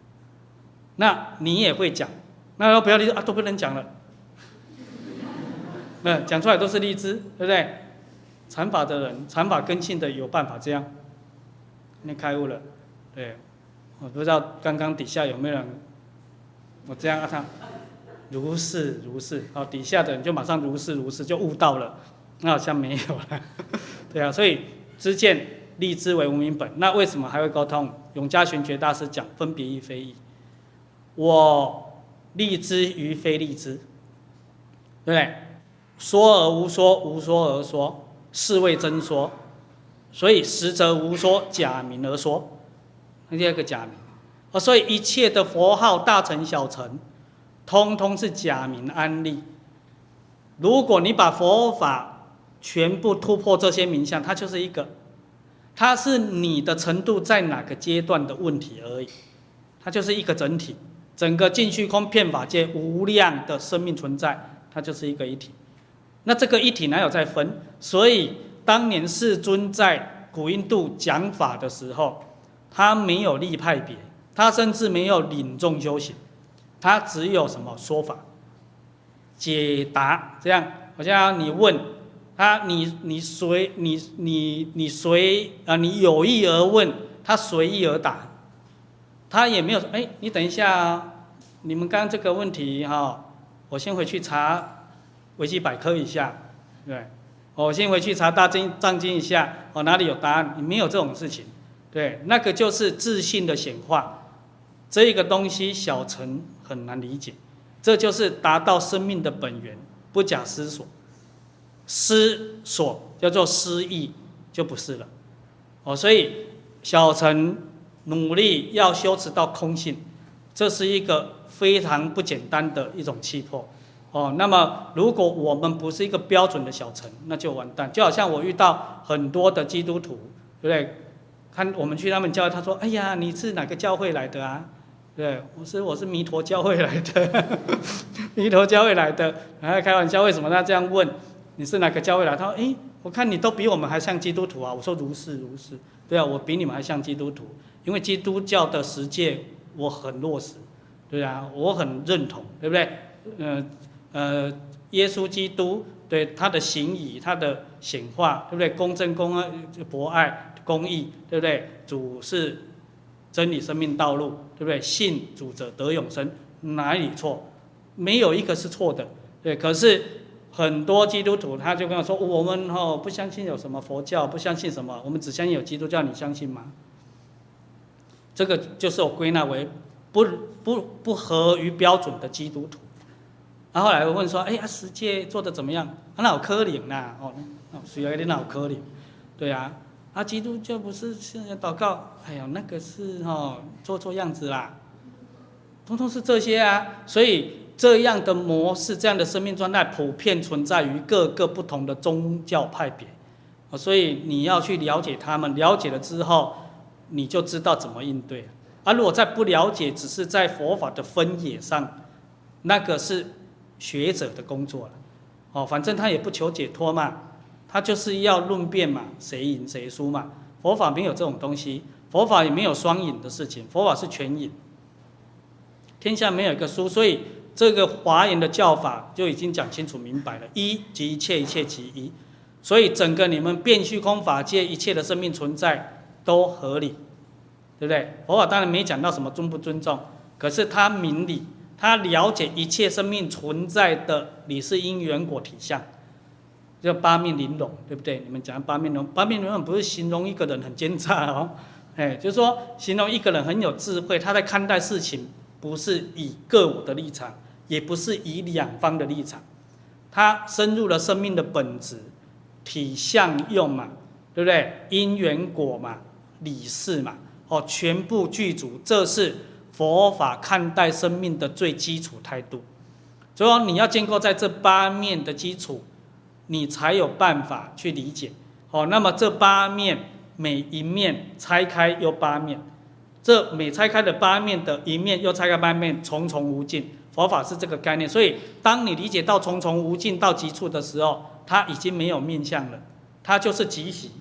那你也会讲，那要不要立知啊？都不能讲了，那讲出来都是立知，对不对？禅法的人，禅法根性的有办法这样，你开悟了，对。我不知道刚刚底下有没有人，我这样啊，他如是如是，好，底下的人就马上如是如是就悟到了，那好像没有了，对啊，所以知见立知为无明本，那为什么还会沟通？永嘉玄觉大师讲分别亦非义，我立知于非立知，对不对？说而无说，无说而说，是谓真说，所以实则无说，假名而说。第二个假名，哦，所以一切的佛号，大乘小乘，通通是假名安立。如果你把佛法全部突破这些名相，它就是一个，它是你的程度在哪个阶段的问题而已，它就是一个整体，整个尽虚空遍法界无量的生命存在，它就是一个一体。那这个一体哪有再分？所以当年世尊在古印度讲法的时候。他没有立派别，他甚至没有领众修行，他只有什么说法、解答，这样好像你问他，你你随你你你随啊，你有意而问，他随意而答，他也没有说，哎，你等一下啊，你们刚这个问题哈，我先回去查维基百科一下，对，我先回去查大经藏经一下，哦，哪里有答案？你没有这种事情，对，那个就是自信的显化，这个东西小乘很难理解，这就是达到生命的本源，不假思索，思索叫做失意，就不是了，哦，所以小乘。努力要修持到空性，这是一个非常不简单的一种气魄哦。那么，如果我们不是一个标准的小乘，那就完蛋。就好像我遇到很多的基督徒，对不对？看我们去他们教，他说：“哎呀，你是哪个教会来的啊？”对，我是我是弥陀教会来的，弥陀教会来的。还在开玩笑，为什么他这样问？你是哪个教会来？他说：“哎，我看你都比我们还像基督徒啊。”我说：“如是如是。”对啊，我比你们还像基督徒。因为基督教的实践我很落实，对啊，我很认同，对不对？呃呃，耶稣基督对他的行仪、他的显化，对不对？公正、公爱、博爱、公义，对不对？主是真理、生命道路，对不对？信主者得永生，哪里错？没有一个是错的，对。可是很多基督徒他就跟我说：“我们哦不相信有什么佛教，不相信什么，我们只相信有基督教，你相信吗？”这个就是我归纳为不不不合于标准的基督徒。然后后来我问说：“哎呀，十戒做的怎么样？那有可能啦，哦，需要一点脑可能。对啊，啊，基督教不是现在祷告？哎呀，那个是哦，做做样子啦，通通是这些啊。所以这样的模式，这样的生命状态，普遍存在于各个不同的宗教派别。所以你要去了解他们，了解了之后。你就知道怎么应对，而如果在不了解，只是在佛法的分野上，那个是学者的工作了。哦，反正他也不求解脱嘛，他就是要论辩嘛，谁赢谁输嘛。佛法没有这种东西，佛法也没有双赢的事情，佛法是全赢，天下没有一个输。所以这个华严的教法就已经讲清楚明白了，一即一切，一切即一。所以整个你们变虚空法界一切的生命存在。都合理，对不对？佛法当然没讲到什么尊不尊重，可是他明理，他了解一切生命存在的理是因缘果体相，叫八面玲珑，对不对？你们讲八面玲珑，八面玲珑不是形容一个人很奸诈哦，哎，就是说形容一个人很有智慧，他在看待事情不是以个我的立场，也不是以两方的立场，他深入了生命的本质，体相用嘛，对不对？因缘果嘛。理事嘛，哦，全部具足，这是佛法看待生命的最基础态度。所以，你要建构在这八面的基础，你才有办法去理解。哦，那么这八面每一面拆开又八面，这每拆开的八面的一面又拆开八面，重重无尽。佛法是这个概念。所以，当你理解到重重无尽到极处的时候，它已经没有面相了，它就是极喜。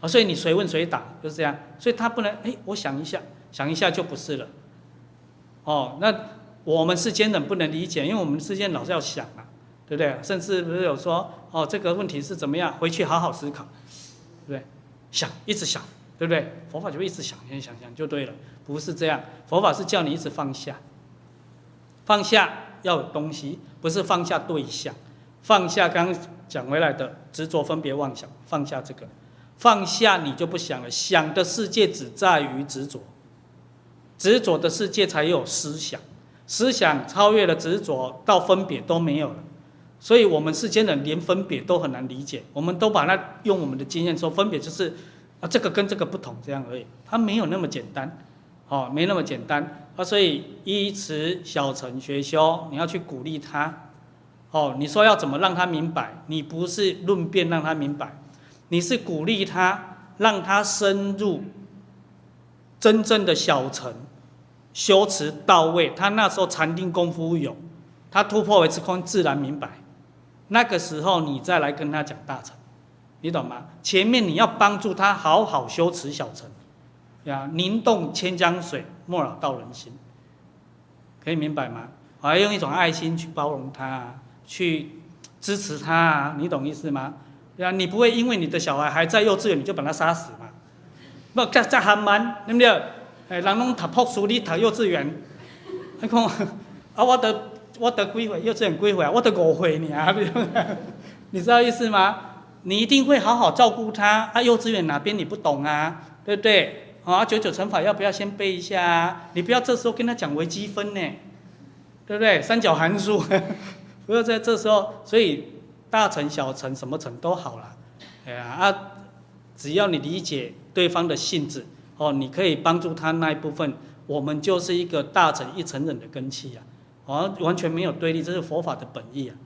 啊，所以你随问随答就是这样，所以他不能哎，我想一下，想一下就不是了。哦，那我们世间人不能理解，因为我们世间老是要想啊，对不对？甚至不是有说哦，这个问题是怎么样？回去好好思考，对不对？想，一直想，对不对？佛法就一直想，想想想就对了，不是这样。佛法是叫你一直放下，放下要有东西，不是放下对象，放下刚讲回来的执着、分别、妄想，放下这个。放下你就不想了，想的世界只在于执着，执着的世界才有思想，思想超越了执着，到分别都没有了。所以，我们世间人连分别都很难理解，我们都把它用我们的经验说，分别就是啊，这个跟这个不同这样而已，它没有那么简单，哦，没那么简单啊。所以，依持小乘学修，你要去鼓励他，哦，你说要怎么让他明白？你不是论辩让他明白。你是鼓励他，让他深入真正的小乘，修持到位。他那时候禅定功夫有，他突破为虚空，自然明白。那个时候你再来跟他讲大乘，你懂吗？前面你要帮助他好好修持小乘，呀，宁动千江水，莫扰道人心。可以明白吗？我要用一种爱心去包容他，去支持他，你懂意思吗？对啊，你不会因为你的小孩还在幼稚园，你就把他杀死嘛？不，这这还蛮对不对？哎，人拢读博士，你读幼稚园，你看，啊，我得我得几岁，幼稚园几岁啊？我得五岁呢，你知道意思吗？你一定会好好照顾他。啊，幼稚园哪边你不懂啊？对不对？啊，九九乘法要不要先背一下啊？你不要这时候跟他讲微积分呢，对不对？三角函数，不要在这时候。所以大乘、小乘什么乘都好了，哎呀啊，只要你理解对方的性质。哦，你可以帮助他那一部分，我们就是一个大乘一成忍的根器啊，哦，完全没有对立，这是佛法的本意啊。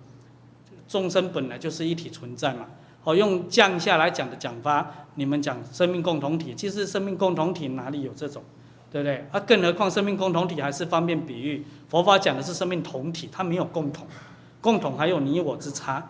众生本来就是一体存在嘛，哦，用降下来讲的讲法，你们讲生命共同体，其实生命共同体哪里有这种，对不对？啊，更何况生命共同体还是方便比喻，佛法讲的是生命同体，它没有共同，共同还有你我之差，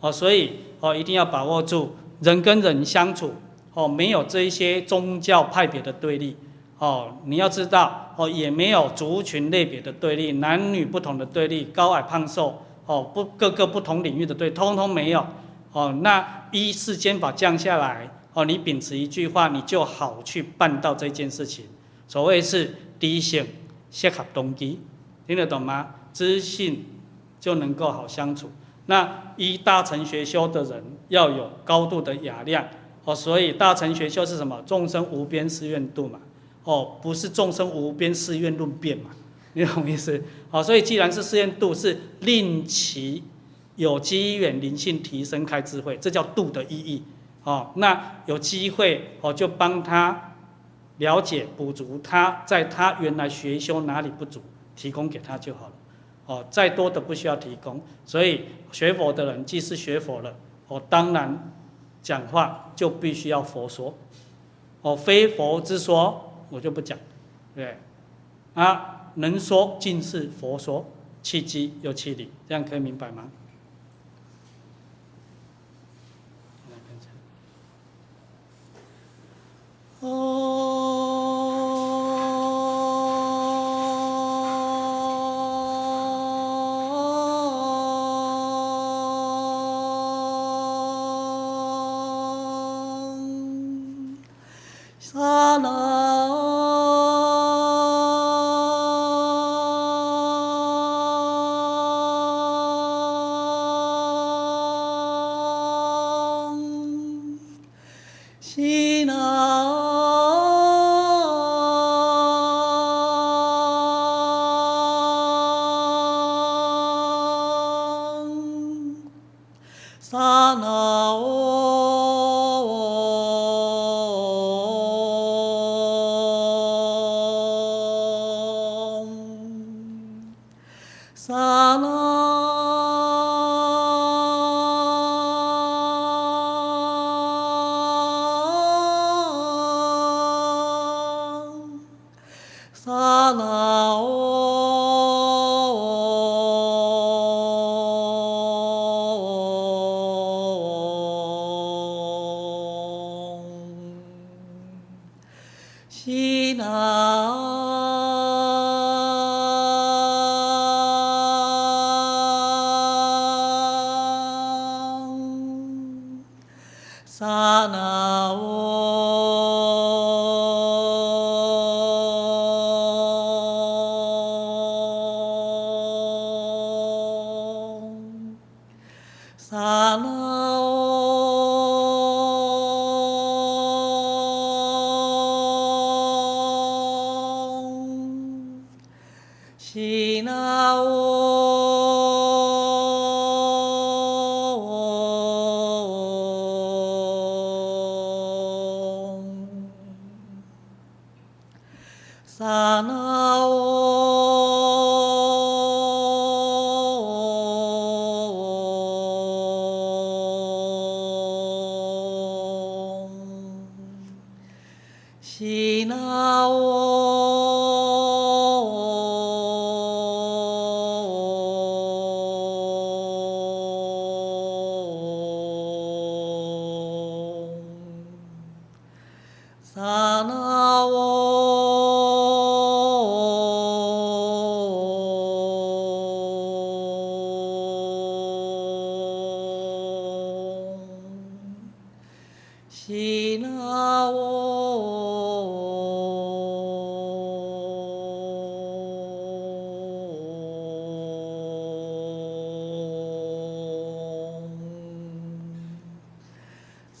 哦，所以哦，一定要把握住人跟人相处。哦，没有这一些宗教派别的对立，哦，你要知道，哦，也没有族群类别的对立，男女不同的对立，高矮胖瘦，哦，不各个不同领域的对，通通没有，哦，那依世间法降下来，哦，你秉持一句话，你就好去办到这件事情。所谓是低性适合动机，听得懂吗？知性就能够好相处。那依大乘学修的人，要有高度的雅量。哦，所以大乘学修是什么？众生无边誓愿度嘛。哦，不是众生无边誓愿论辩嘛？你懂意思？好，所以既然是誓愿度，是令其有机缘灵性提升开智慧，这叫度的意义。哦，那有机会哦，就帮他了解补足他在他原来学修哪里不足，提供给他就好了。哦，再多的不需要提供。所以学佛的人，既是学佛了，哦，当然。讲话就必须要佛说，哦，非佛之说我就不讲，对，啊，能说尽是佛说，契机又契理，这样可以明白吗？哦。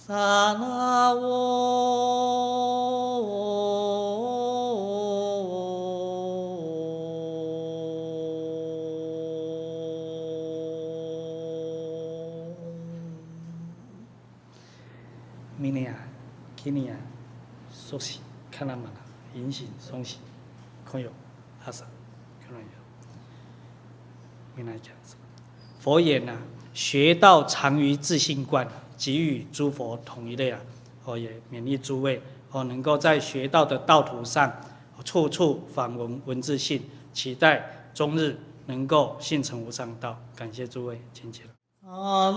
萨那明年啊，今年啊，熟悉看他们了，引醒松喜，空有阿萨，看到没有？明来讲什么？佛言呐、啊，学道常于自性观，给予诸佛同一类啊！哦，也勉励诸位哦，能够在学道的道途上，处处访闻文字性，期待终日能够信成无上道。感谢诸位，请起来。阿